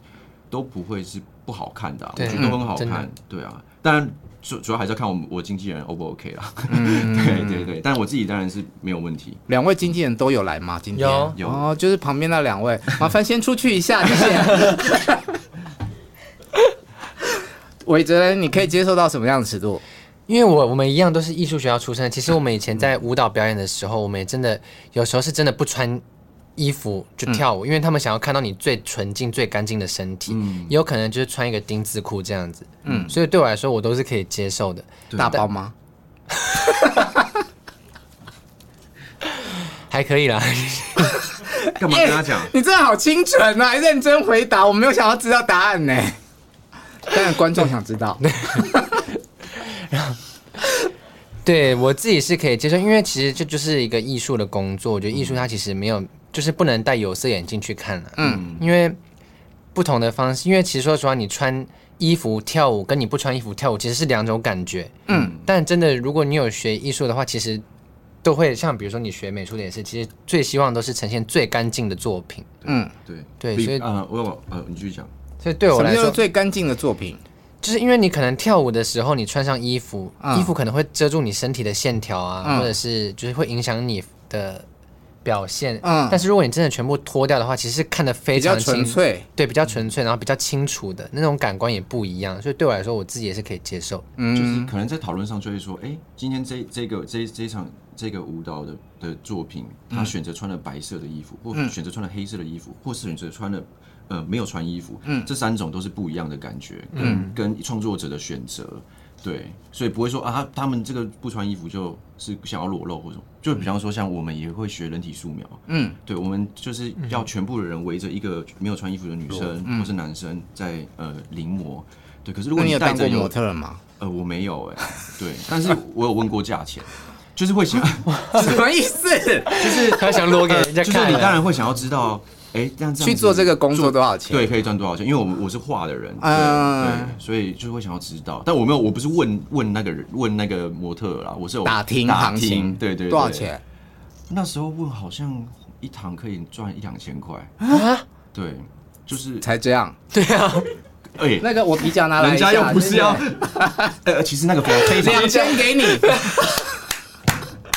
都不会是不好看的，我觉得都很好看，对啊，当然。主主要还是要看我我经纪人 O 不 OK 啦，嗯、对对对，但我自己当然是没有问题。两位经纪人都有来吗？今天有有哦，就是旁边那两位，麻烦先出去一下，谢谢。韦哲，你可以接受到什么样的尺度？因为我我们一样都是艺术学校出身，其实我们以前在舞蹈表演的时候，我们也真的有时候是真的不穿。衣服就跳舞，嗯、因为他们想要看到你最纯净、最干净的身体，嗯、也有可能就是穿一个丁字裤这样子，嗯，所以对我来说，我都是可以接受的。大包吗？还可以啦。干嘛跟他讲、欸？你真的好清纯啊！还认真回答，我没有想要知道答案呢。当然，观众想知道。对我自己是可以接受，因为其实这就是一个艺术的工作。我觉得艺术它其实没有，就是不能戴有色眼镜去看了。嗯，因为不同的方式，因为其实说实话，你穿衣服跳舞跟你不穿衣服跳舞其实是两种感觉。嗯，但真的，如果你有学艺术的话，其实都会像比如说你学美术的也是，其实最希望都是呈现最干净的作品。嗯，对对，所以呃，我呃，你继续讲。所以对我来说，最干净的作品。就是因为你可能跳舞的时候，你穿上衣服，嗯、衣服可能会遮住你身体的线条啊，嗯、或者是就是会影响你的表现。嗯，但是如果你真的全部脱掉的话，其实是看得非常纯粹，对，比较纯粹，然后比较清楚的那种感官也不一样。所以对我来说，我自己也是可以接受。嗯，就是可能在讨论上就会说，哎、欸，今天这这个这这场这个舞蹈的的作品，他选择穿了白色的衣服，或选择穿了黑色的衣服，或是选择穿了。呃，没有穿衣服，嗯，这三种都是不一样的感觉，嗯，跟创作者的选择，对，所以不会说啊，他他们这个不穿衣服就是想要裸露或者，就比方说像我们也会学人体素描，嗯，对，我们就是要全部的人围着一个没有穿衣服的女生或是男生在呃临摹，对，可是如果你有当过模特吗？呃，我没有哎，对，但是我有问过价钱，就是会想 什么意思？就是他想裸给人家看，就是你当然会想要知道。哎，这样去做这个工作多少钱？对，可以赚多少钱？因为我们我是画的人，对，所以就会想要知道。但我没有，我不是问问那个人，问那个模特啦，我是有打听行情，对对，多少钱？那时候问好像一堂可以赚一两千块啊？对，就是才这样。对啊，哎，那个我皮夹拿来，人家又不是要，呃，其实那个非常两千给你。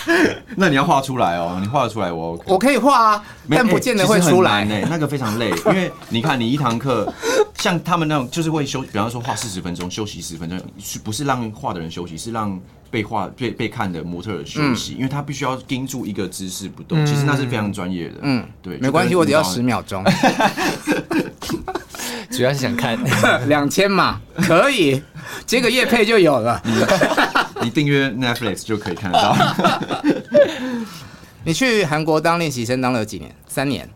那你要画出来哦，你画得出来我 OK，我可以画啊，但不见得会出来。呢。那个非常累，因为你看你一堂课，像他们那种就是会休，比方说画四十分钟，休息十分钟，是不是让画的人休息，是让被画被被看的模特儿休息，因为他必须要盯住一个姿势不动，其实那是非常专业的。嗯，对，没关系，我只要十秒钟，主要是想看。两千嘛，可以接个夜配就有了。你订阅 Netflix 就可以看得到。你去韩国当练习生当了几年？三年。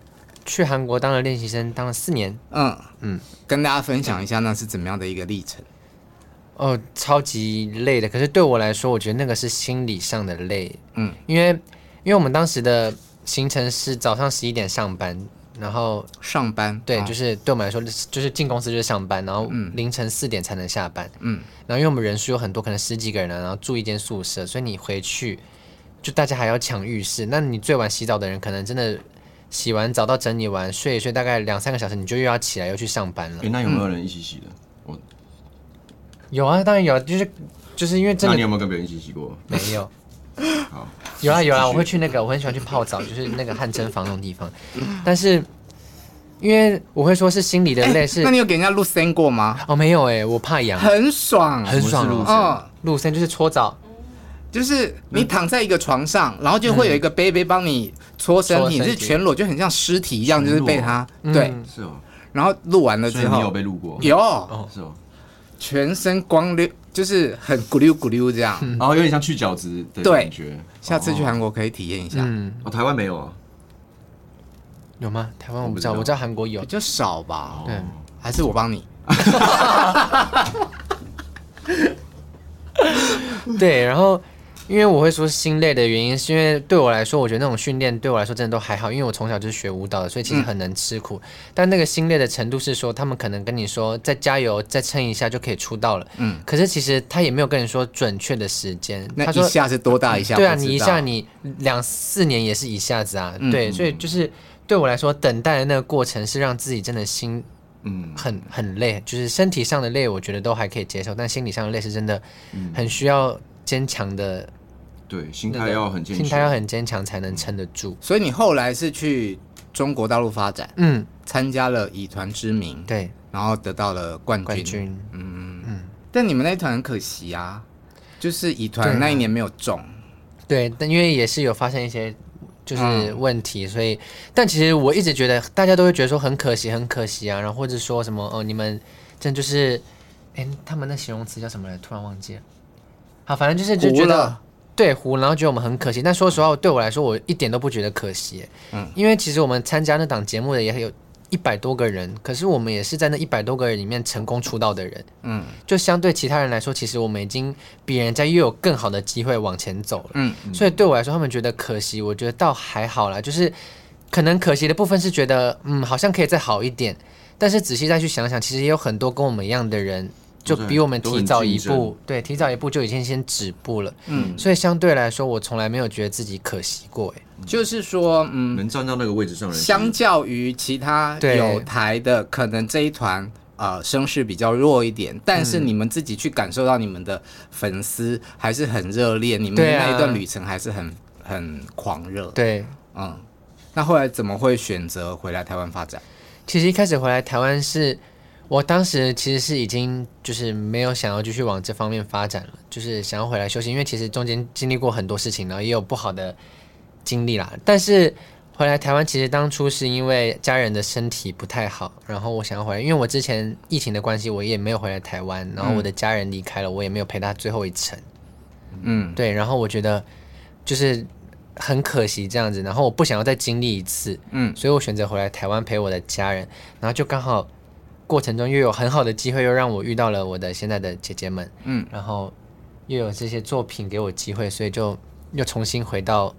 去韩国当了练习生当了四年。嗯嗯，跟大家分享一下那是怎么样的一个历程。哦，超级累的。可是对我来说，我觉得那个是心理上的累。嗯，因为因为我们当时的行程是早上十一点上班。然后上班，对，哦、就是对我们来说，就是进公司就是上班，然后凌晨四点才能下班。嗯，然后因为我们人数有很多，可能十几个人，然后住一间宿舍，所以你回去就大家还要抢浴室。那你最晚洗澡的人，可能真的洗完澡到整理完睡一睡，大概两三个小时，你就又要起来又去上班了。诶，那有没有人一起洗的？我、嗯、有啊，当然有，就是。就是因为真的。那你有没有跟别人一起洗过？没有。好，有啊有啊，我会去那个，我很喜欢去泡澡，就是那个汗蒸房那种地方。但是因为我会说是心里的 累是，那你有给人家露森过吗？哦，没有哎，我怕痒。很爽，很爽哦。露森就是搓澡，就是你躺在一个床上，然后就会有一个杯杯帮你搓身体，是全裸，就很像尸体一样，就是被他对，是哦。然后录完了之后，你有被录过？有，是哦。全身光溜，就是很咕溜咕溜这样，然后有点像去角质的感觉。下次去韩国可以体验一下。嗯，哦，台湾没有啊？有吗？台湾我不知道，我知道韩国有，就少吧。对，还是我帮你。对，然后。因为我会说心累的原因，是因为对我来说，我觉得那种训练对我来说真的都还好，因为我从小就是学舞蹈的，所以其实很能吃苦。嗯、但那个心累的程度是说，他们可能跟你说再加油，再撑一下就可以出道了。嗯，可是其实他也没有跟你说准确的时间。那一下是多大一下？对啊，你一下你两四年也是一下子啊。嗯、对，所以就是对我来说，等待的那个过程是让自己真的心嗯很很累，就是身体上的累，我觉得都还可以接受，但心理上的累是真的很需要坚强的。对，心态要很坚强，心态要很坚强才能撑得住。所以你后来是去中国大陆发展，嗯，参加了以团之名，对，然后得到了冠军，冠军，嗯嗯。但你们那一团很可惜啊，就是以团那一年没有中，对，但因为也是有发生一些就是问题，所以，但其实我一直觉得大家都会觉得说很可惜，很可惜啊，然后或者说什么哦，你们真就是，哎，他们的形容词叫什么来？突然忘记了。好，反正就是就觉得。对胡，然后觉得我们很可惜，但说实话，对我来说，我一点都不觉得可惜。嗯，因为其实我们参加那档节目的也有一百多个人，可是我们也是在那一百多个人里面成功出道的人。嗯，就相对其他人来说，其实我们已经比人家又有更好的机会往前走了。嗯，所以对我来说，他们觉得可惜，我觉得倒还好啦。就是可能可惜的部分是觉得，嗯，好像可以再好一点。但是仔细再去想想，其实也有很多跟我们一样的人。就比我们提早一步，对，提早一步就已经先止步了。嗯，所以相对来说，我从来没有觉得自己可惜过。哎，就是说，嗯，能站到那个位置上，相较于其他有台的，可能这一团呃声势比较弱一点，但是你们自己去感受到你们的粉丝还是很热烈，你们的那一段旅程还是很很狂热。对，嗯，那后来怎么会选择回来台湾发展？其实一开始回来台湾是。我当时其实是已经就是没有想要继续往这方面发展了，就是想要回来休息，因为其实中间经历过很多事情，然后也有不好的经历啦。但是回来台湾，其实当初是因为家人的身体不太好，然后我想要回来，因为我之前疫情的关系，我也没有回来台湾，然后我的家人离开了，我也没有陪他最后一程。嗯，对，然后我觉得就是很可惜这样子，然后我不想要再经历一次，嗯，所以我选择回来台湾陪我的家人，然后就刚好。过程中又有很好的机会，又让我遇到了我的现在的姐姐们，嗯，然后又有这些作品给我机会，所以就又重新回到，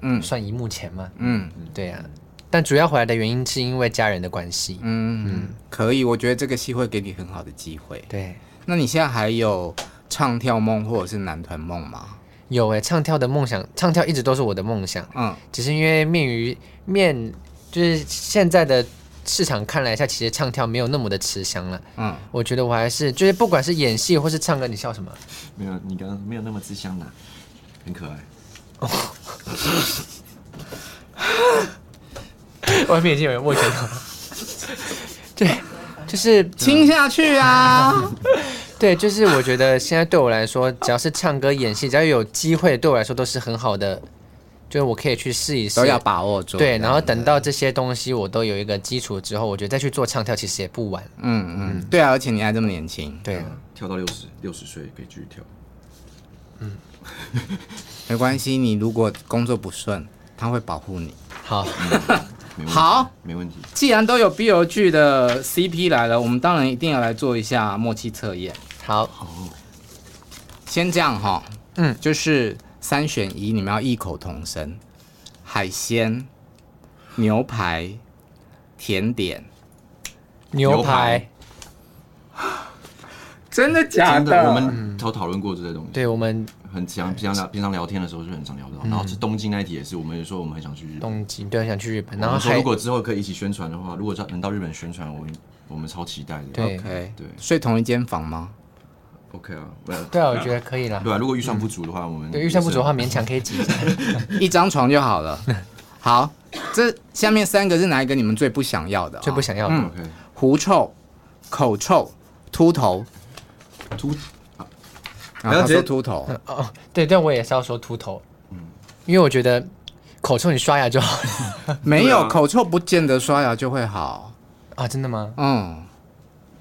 嗯，算荧幕前嘛，嗯，对呀、啊。但主要回来的原因是因为家人的关系，嗯嗯，可以，我觉得这个戏会给你很好的机会。对，那你现在还有唱跳梦或者是男团梦吗？有诶、欸，唱跳的梦想，唱跳一直都是我的梦想，嗯，只是因为面于面就是现在的。市场看了一下，其实唱跳没有那么的吃香了。嗯，我觉得我还是就是不管是演戏或是唱歌，你笑什么？没有，你刚刚没有那么吃香的，很可爱。哦，外面已经有人握拳头了。对，就是听下去啊。对，就是我觉得现在对我来说，只要是唱歌、演戏，只要有机会，对我来说都是很好的。就是我可以去试一试，都要把握住。对，然后等到这些东西我都有一个基础之后，我觉得再去做唱跳其实也不晚。嗯嗯，对啊，而且你还这么年轻，对，跳到六十六十岁可以继续跳。嗯，没关系，你如果工作不顺，他会保护你。好，好，没问题。既然都有 B O G 的 CP 来了，我们当然一定要来做一下默契测验。好，好，先这样哈，嗯，就是。三选一，你们要异口同声。海鲜、牛排、甜点。牛排。真的假的？我们都讨论过这些东西。对，我们很常平常聊平常聊天的时候就很常聊到。然后是东京那一题也是，我们也说我们很想去日本。东京对，想去日本。然后说如果之后可以一起宣传的话，如果能到日本宣传，我们我们超期待的。对，对。睡同一间房吗？OK 啊，对啊，我觉得可以了。对啊，如果预算不足的话，我们对预算不足的话，勉强可以挤 一张床就好了。好，这下面三个是哪一个你们最不想要的？最不想要的。OK，狐臭、口臭、秃头。秃，然后说秃头。哦，对，但我也是要说秃头。嗯，因为我觉得口臭你刷牙就好了。没有口臭不见得刷牙就会好啊？真的吗？嗯。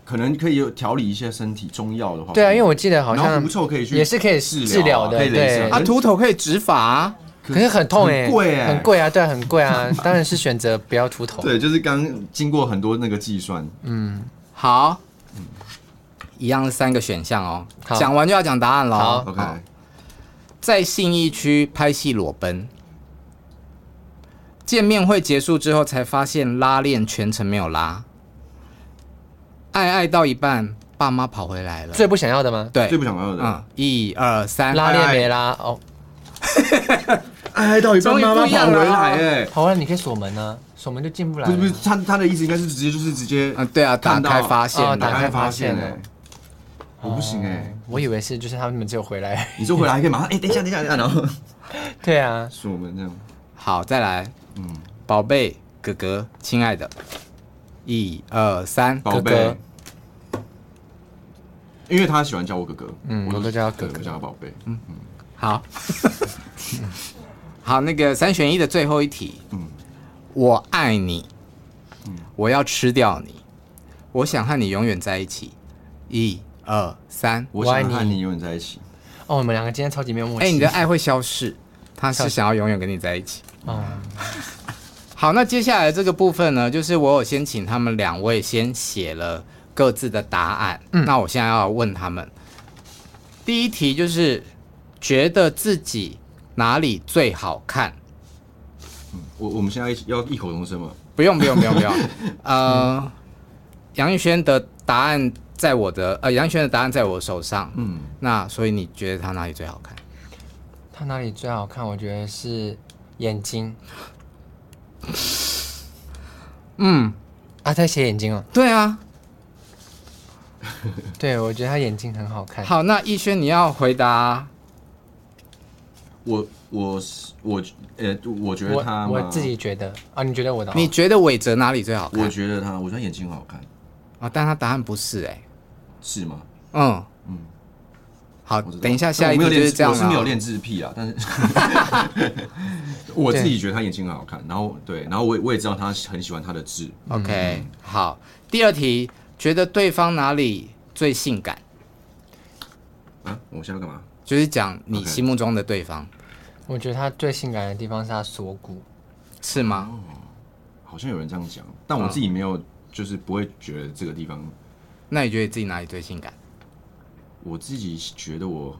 可能可以有调理一些身体中药的话，对啊，因为我记得好像狐臭可以去也是可以治疗的，对啊，秃头可以植发，可是很痛哎，贵哎，很贵啊，对，很贵啊，当然是选择不要秃头。对，就是刚经过很多那个计算，嗯，好，一样是三个选项哦，讲完就要讲答案了。好，OK，在信义区拍戏裸奔，见面会结束之后才发现拉链全程没有拉。爱爱到一半，爸妈跑回来了。最不想要的吗？对，最不想要的。嗯，一二三，拉链没拉哦。爱爱到一半，妈妈跑回来，哎，跑回来你可以锁门啊，锁门就进不来。不是不是，他他的意思应该是直接就是直接，嗯，对啊，打开发现，打开发现哎，我不行哎，我以为是就是他们只有回来，你就回来还可以马上哎，等一下等一下等一下，然后，对啊，锁门这样。好，再来，嗯，宝贝哥哥，亲爱的，一二三，宝贝。因为他喜欢叫我哥哥，嗯，我都叫他哥哥，叫他宝贝，嗯嗯，好，好，那个三选一的最后一题，嗯，我爱你，嗯，我要吃掉你，我想和你永远在一起，一二三，我想和你。永远在一起。哦，我们两个今天超级没有默契。哎，你的爱会消逝，他是想要永远跟你在一起。哦，好，那接下来这个部分呢，就是我有先请他们两位先写了。各自的答案。嗯，那我现在要问他们，第一题就是觉得自己哪里最好看？嗯，我我们现在要异口同声吗？不用不用不用不用。呃，杨玉轩的答案在我的呃，杨宇轩的答案在我手上。嗯，那所以你觉得他哪里最好看？他哪里最好看？我觉得是眼睛。嗯，啊，在写眼睛哦。对啊。对，我觉得他眼睛很好看。好，那逸轩你要回答。我我我呃，我觉得他我，我自己觉得啊，你觉得我的？你觉得韦哲哪里最好看？我觉得他，我觉得他眼睛很好看啊，但他答案不是哎、欸，是吗？嗯嗯。好，等一下下一题就是这样。我是没有练字癖啊，但是 我自己觉得他眼睛很好看。然后对，然后我我也知道他很喜欢他的字。OK，好，第二题。觉得对方哪里最性感？啊，我现在干嘛？就是讲你心目中的对方。Okay. 我觉得他最性感的地方是他锁骨，是吗？哦，好像有人这样讲，但我自己没有，就是不会觉得这个地方。嗯，那你觉得自己哪里最性感？我自己觉得我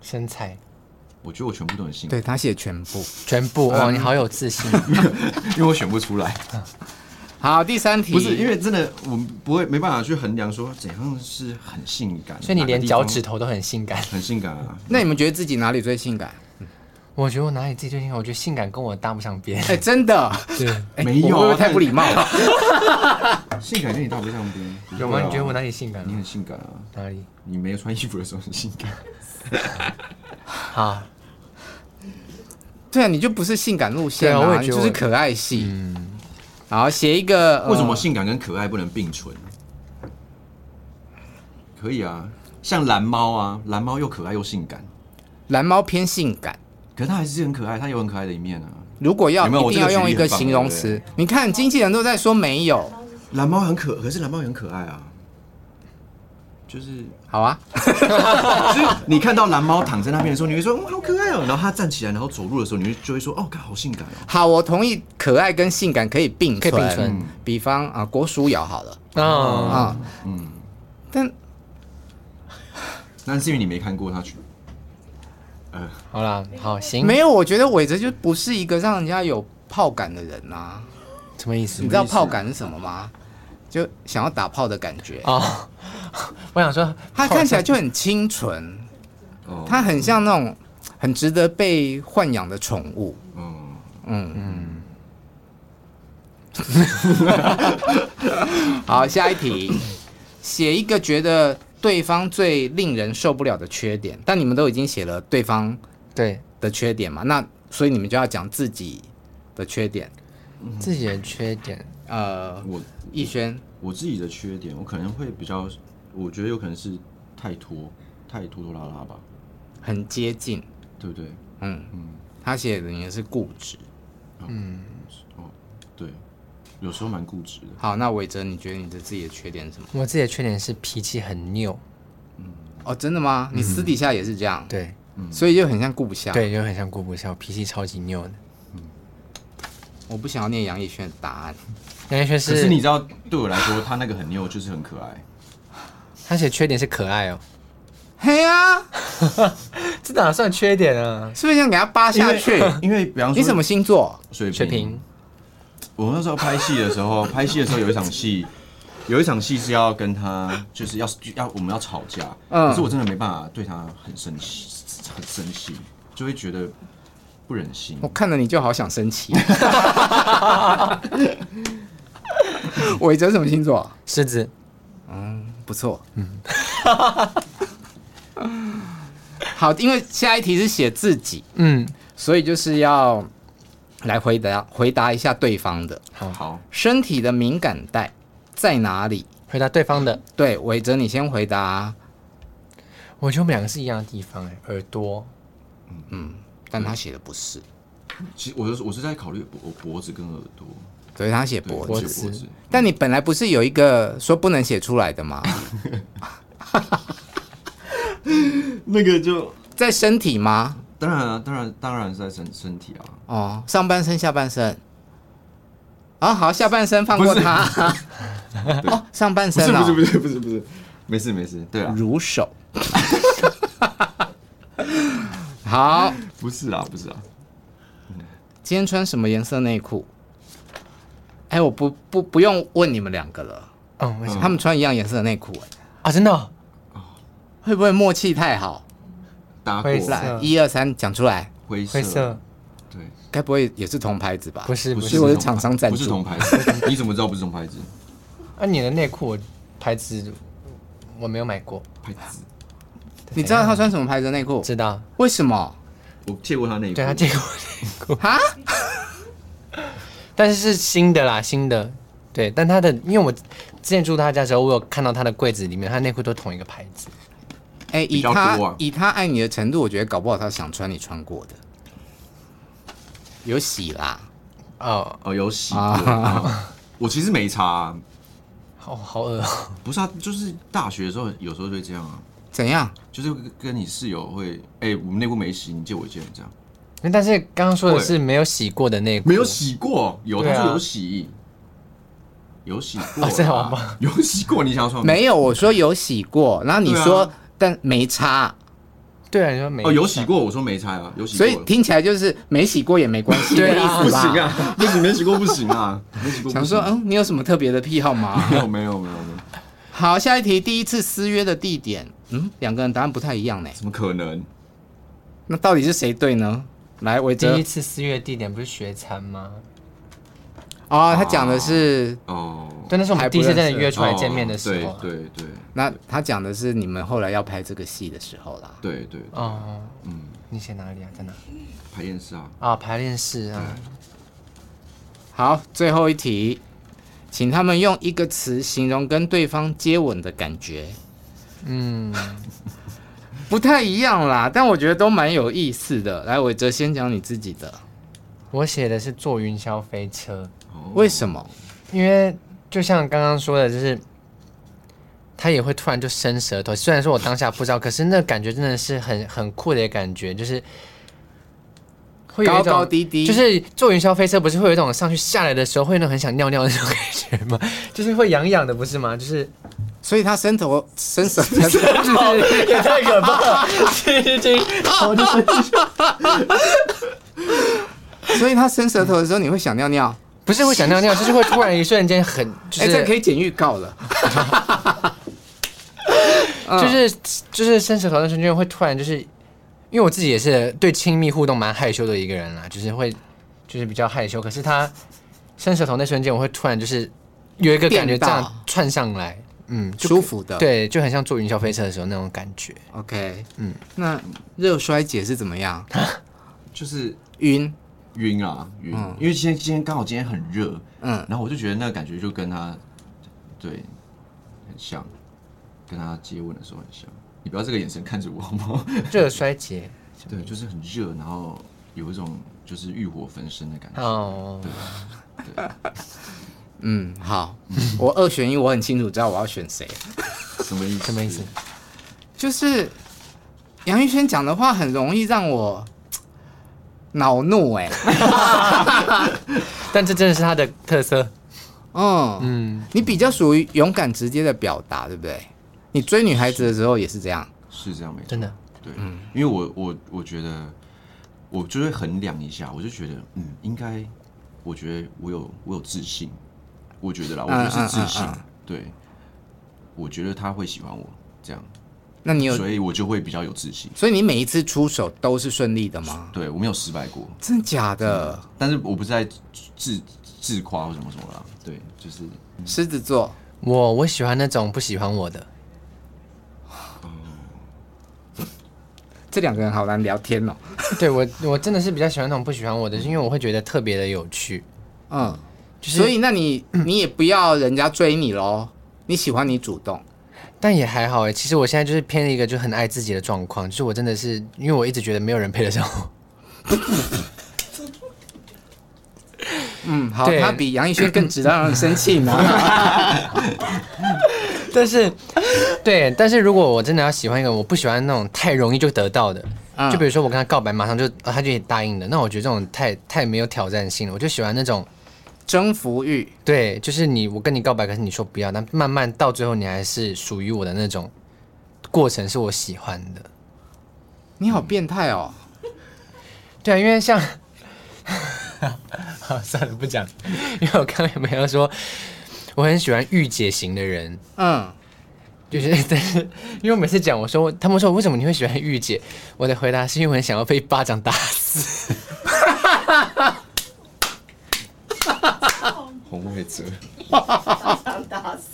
身材，我觉得我全部都很性感。对，他写全部，全部哦，你好有自信，因为我选不出来。好，第三题不是因为真的，我们不会没办法去衡量说怎样是很性感，所以你连脚趾头都很性感，很性感啊。那你们觉得自己哪里最性感？我觉得我哪里自己最性感？我觉得性感跟我搭不上边。哎，真的？对，没有，太不礼貌了？性感跟你搭不上边，有吗？你觉得我哪里性感？你很性感啊，哪里？你没有穿衣服的时候很性感。好，对啊，你就不是性感路线啊，你就是可爱系。嗯。好，写一个。为什么性感跟可爱不能并存？可以啊，像蓝猫啊，蓝猫又可爱又性感。蓝猫偏性感，可是它还是很可爱，它有很可爱的一面啊。如果要一定要用一个形容词，你看经纪人都在说没有。蓝猫很可，可是蓝猫也很可爱啊。就是好啊，就是你看到蓝猫躺在那边的时候，你会说哇好可爱哦。然后它站起来，然后走路的时候，你会就会说哦，看好性感哦。好，我同意，可爱跟性感可以并存。可以并存。比方啊，郭书瑶好了。啊啊嗯。但，那是因为你没看过他去。呃，好啦，好行。没有，我觉得伟哲就不是一个让人家有炮感的人呐。什么意思？你知道炮感是什么吗？就想要打炮的感觉啊。我想说，他看起来就很清纯，他很像那种很值得被豢养的宠物。嗯嗯嗯。好，下一题，写一个觉得对方最令人受不了的缺点，但你们都已经写了对方对。的缺点嘛？那所以你们就要讲自己的缺点，自己的缺点。呃，我逸轩，我自己的缺点，我可能会比较，我觉得有可能是太拖，太拖拖拉拉吧，很接近，对不对？嗯嗯，他写的也是固执，嗯，哦，对，有时候蛮固执的。好，那伟哲，你觉得你的自己的缺点是什么？我自己的缺点是脾气很拗，嗯，哦，真的吗？你私底下也是这样？对，所以就很像顾不下，对，就很像顾不下，脾气超级拗的。嗯，我不想要念杨逸轩的答案。杨逸轩是，可是你知道，对我来说，他那个很拗，就是很可爱。他写缺点是可爱哦。嘿啊，这哪算缺点啊？是不是想给他扒下去？因为比方说，你什么星座？水瓶。水瓶。我那时候拍戏的时候，拍戏的时候有一场戏，有一场戏是要跟他，就是要要我们要吵架。嗯。可是我真的没办法对他很生气，很生气，就会觉得不忍心。我看了你就好想生气。伟哲什么星座？狮子。嗯，不错。嗯。好，因为下一题是写自己，嗯，所以就是要来回答回答一下对方的。好，好，身体的敏感带在哪里？回答对方的。对，伟哲你先回答。我觉得我们两个是一样的地方，哎，耳朵。嗯嗯，但他写的不是。其实我是我是在考虑脖脖子跟耳朵。所以他写脖子，脖子。但你本来不是有一个说不能写出来的吗？那个就在身体吗？当然啊，当然，当然是在身身体啊。哦，上半身、下半身。啊，好，下半身放过他。哦，上半身不是不是不是不是，没事没事，对啊，如手。好，不是啊不是啊。今天穿什么颜色内裤？哎，我不不不用问你们两个了。嗯，为什么？他们穿一样颜色的内裤？哎，啊，真的？会不会默契太好？灰色，一二三，讲出来。灰色，对，该不会也是同牌子吧？不是，不是，我是厂商赞助，不是同牌子。你怎么知道不是同牌子？啊，你的内裤牌子我没有买过。牌子，你知道他穿什么牌子的内裤？知道。为什么？我借过他内裤。对，他借过内裤。哈？但是是新的啦，新的。对，但他的，因为我之前住他家的时候，我有看到他的柜子里面，他内裤都同一个牌子。哎、欸，以他、啊、以他爱你的程度，我觉得搞不好他想穿你穿过的，有洗啦。哦哦，有洗过。啊、我其实没擦、啊。好好恶。不是啊，就是大学的时候，有时候会这样啊。怎样？就是跟你室友会，哎、欸，我们内裤没洗，你借我一件这样。但是刚刚说的是没有洗过的内裤，没有洗过，有他说有洗，有洗过，这样吗？有洗过，你想说没有？我说有洗过，然后你说但没擦，对啊，你说没哦，有洗过，我说没擦啊，有洗过，所以听起来就是没洗过也没关系，对啊，不行啊，不行，没洗过不行啊，没洗过。想说，嗯，你有什么特别的癖好吗？没有，没有，没有，没有。好，下一题，第一次私约的地点，嗯，两个人答案不太一样呢，怎么可能？那到底是谁对呢？来，我第一次私约地点不是学餐吗？哦，他讲的是哦，对，那是我们第一次真的约出来见面的时候。对对对。那他讲的是你们后来要拍这个戏的时候啦。对对。哦，嗯，你写哪里啊？在哪？排练室啊。啊，排练室啊。好，最后一题，请他们用一个词形容跟对方接吻的感觉。嗯。不太一样啦，但我觉得都蛮有意思的。来，伟哲先讲你自己的。我写的是坐云霄飞车，为什么？因为就像刚刚说的，就是他也会突然就伸舌头。虽然说我当下不知道，可是那感觉真的是很很酷的感觉，就是会有一种高高低低，就是坐云霄飞车，不是会有一种上去下来的时候会有那种很想尿尿的那种感觉吗？就是会痒痒的，不是吗？就是。所以他伸头伸舌头，也太可怕了！所以他伸舌头的时候，你会想尿尿？不是会想尿尿，就是会突然一瞬间很……哎，这可以剪预告了。就是就是伸舌头的瞬间会突然就是，因为我自己也是对亲密互动蛮害羞的一个人啦，就是会就是比较害羞。可是他伸舌头那瞬间，我会突然就是有一个感觉这样窜上来。嗯，舒服的，对，就很像坐云霄飞车的时候那种感觉。OK，嗯，那热衰竭是怎么样？就是晕晕啊晕，嗯、因为今天今天刚好今天很热，嗯，然后我就觉得那个感觉就跟他对很像，跟他接吻的时候很像。你不要这个眼神看着我好吗？热衰竭，对，就是很热，然后有一种就是欲火焚身的感觉。哦，嗯，好，我二选一，我很清楚知道我要选谁。什么意思？什么意思？就是杨玉轩讲的话很容易让我恼怒，哎，但这真的是他的特色。嗯嗯，你比较属于勇敢直接的表达，对不对？你追女孩子的时候也是这样，是这样没错，真的，对，嗯，因为我我我觉得，我就会衡量一下，我就觉得，嗯，应该，我觉得我有我有自信，我觉得啦，我觉得是自信，对，我觉得他会喜欢我这样，那你有，所以我就会比较有自信，所以你每一次出手都是顺利的吗？对，我没有失败过，真的假的？但是我不是在自自夸或什么什么啦，对，就是狮子座，我我喜欢那种不喜欢我的。这两个人好难聊天哦。对我，我真的是比较喜欢那种不喜欢我的，是因为我会觉得特别的有趣。嗯，就是、所以那你你也不要人家追你喽，你喜欢你主动，但也还好哎。其实我现在就是偏一个就很爱自己的状况，就是我真的是因为我一直觉得没有人配得上我。嗯，好，他比杨艺轩更值得让人生气呢。但是，对，但是如果我真的要喜欢一个，我不喜欢那种太容易就得到的，嗯、就比如说我跟他告白，马上就、哦、他就答应了，那我觉得这种太太没有挑战性了。我就喜欢那种征服欲，对，就是你我跟你告白，可是你说不要，但慢慢到最后你还是属于我的那种过程，是我喜欢的。你好变态哦！对啊，因为像，好算了不讲，因为我刚刚有没有说。我很喜欢御姐型的人，嗯，就是但是因为我每次讲，我说他们说为什么你会喜欢御姐，我的回答是因为我很想要被巴掌打死。洪伟哲，巴掌打死。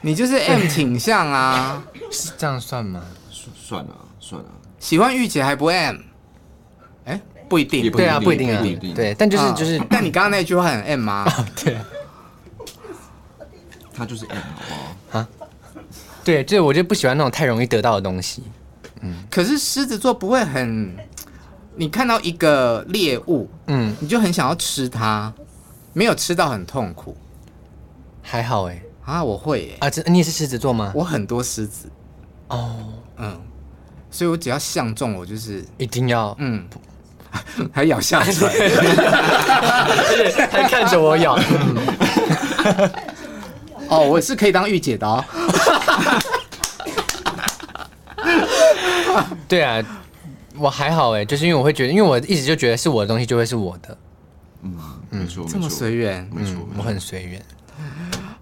你就是 M 倾向啊，是这样算吗？算了算了，喜欢御姐还不 M？哎。不一定，对啊，不一定啊，对，但就是就是，但你刚刚那句话很 M 吗？对，他就是 M 好不好？啊，对，就是我就不喜欢那种太容易得到的东西。嗯，可是狮子座不会很，你看到一个猎物，嗯，你就很想要吃它，没有吃到很痛苦，还好哎，啊，我会啊，这你也是狮子座吗？我很多狮子，哦，嗯，所以我只要相中，我就是一定要，嗯。还咬下去，还看着我咬。哦，我是可以当御姐的哦。对啊，我还好哎，就是因为我会觉得，因为我一直就觉得是我的东西就会是我的。嗯，没错，这么随缘，没错，我很随缘。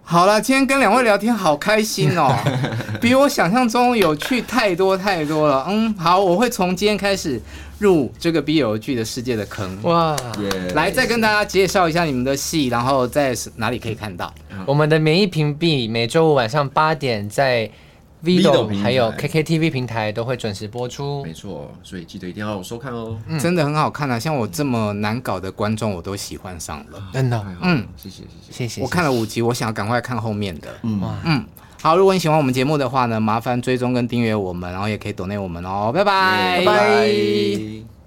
好了，今天跟两位聊天好开心哦，比我想象中有趣太多太多了。嗯，好，我会从今天开始入这个 BL 剧的世界的坑。哇，Yeah. 来再跟大家介绍一下你们的戏，然后在哪里可以看到？我们的免疫屏蔽每周五晚上八点在。Vido 还有 KKTV 平台都会准时播出，没错，所以记得一定要收看哦。嗯、真的很好看啊，像我这么难搞的观众，我都喜欢上了，真的。嗯，谢谢谢谢谢谢。我看了五集，我想要赶快看后面的。嗯嗯，好，如果你喜欢我们节目的话呢，麻烦追踪跟订阅我们，然后也可以 donate 我们哦。拜拜拜拜。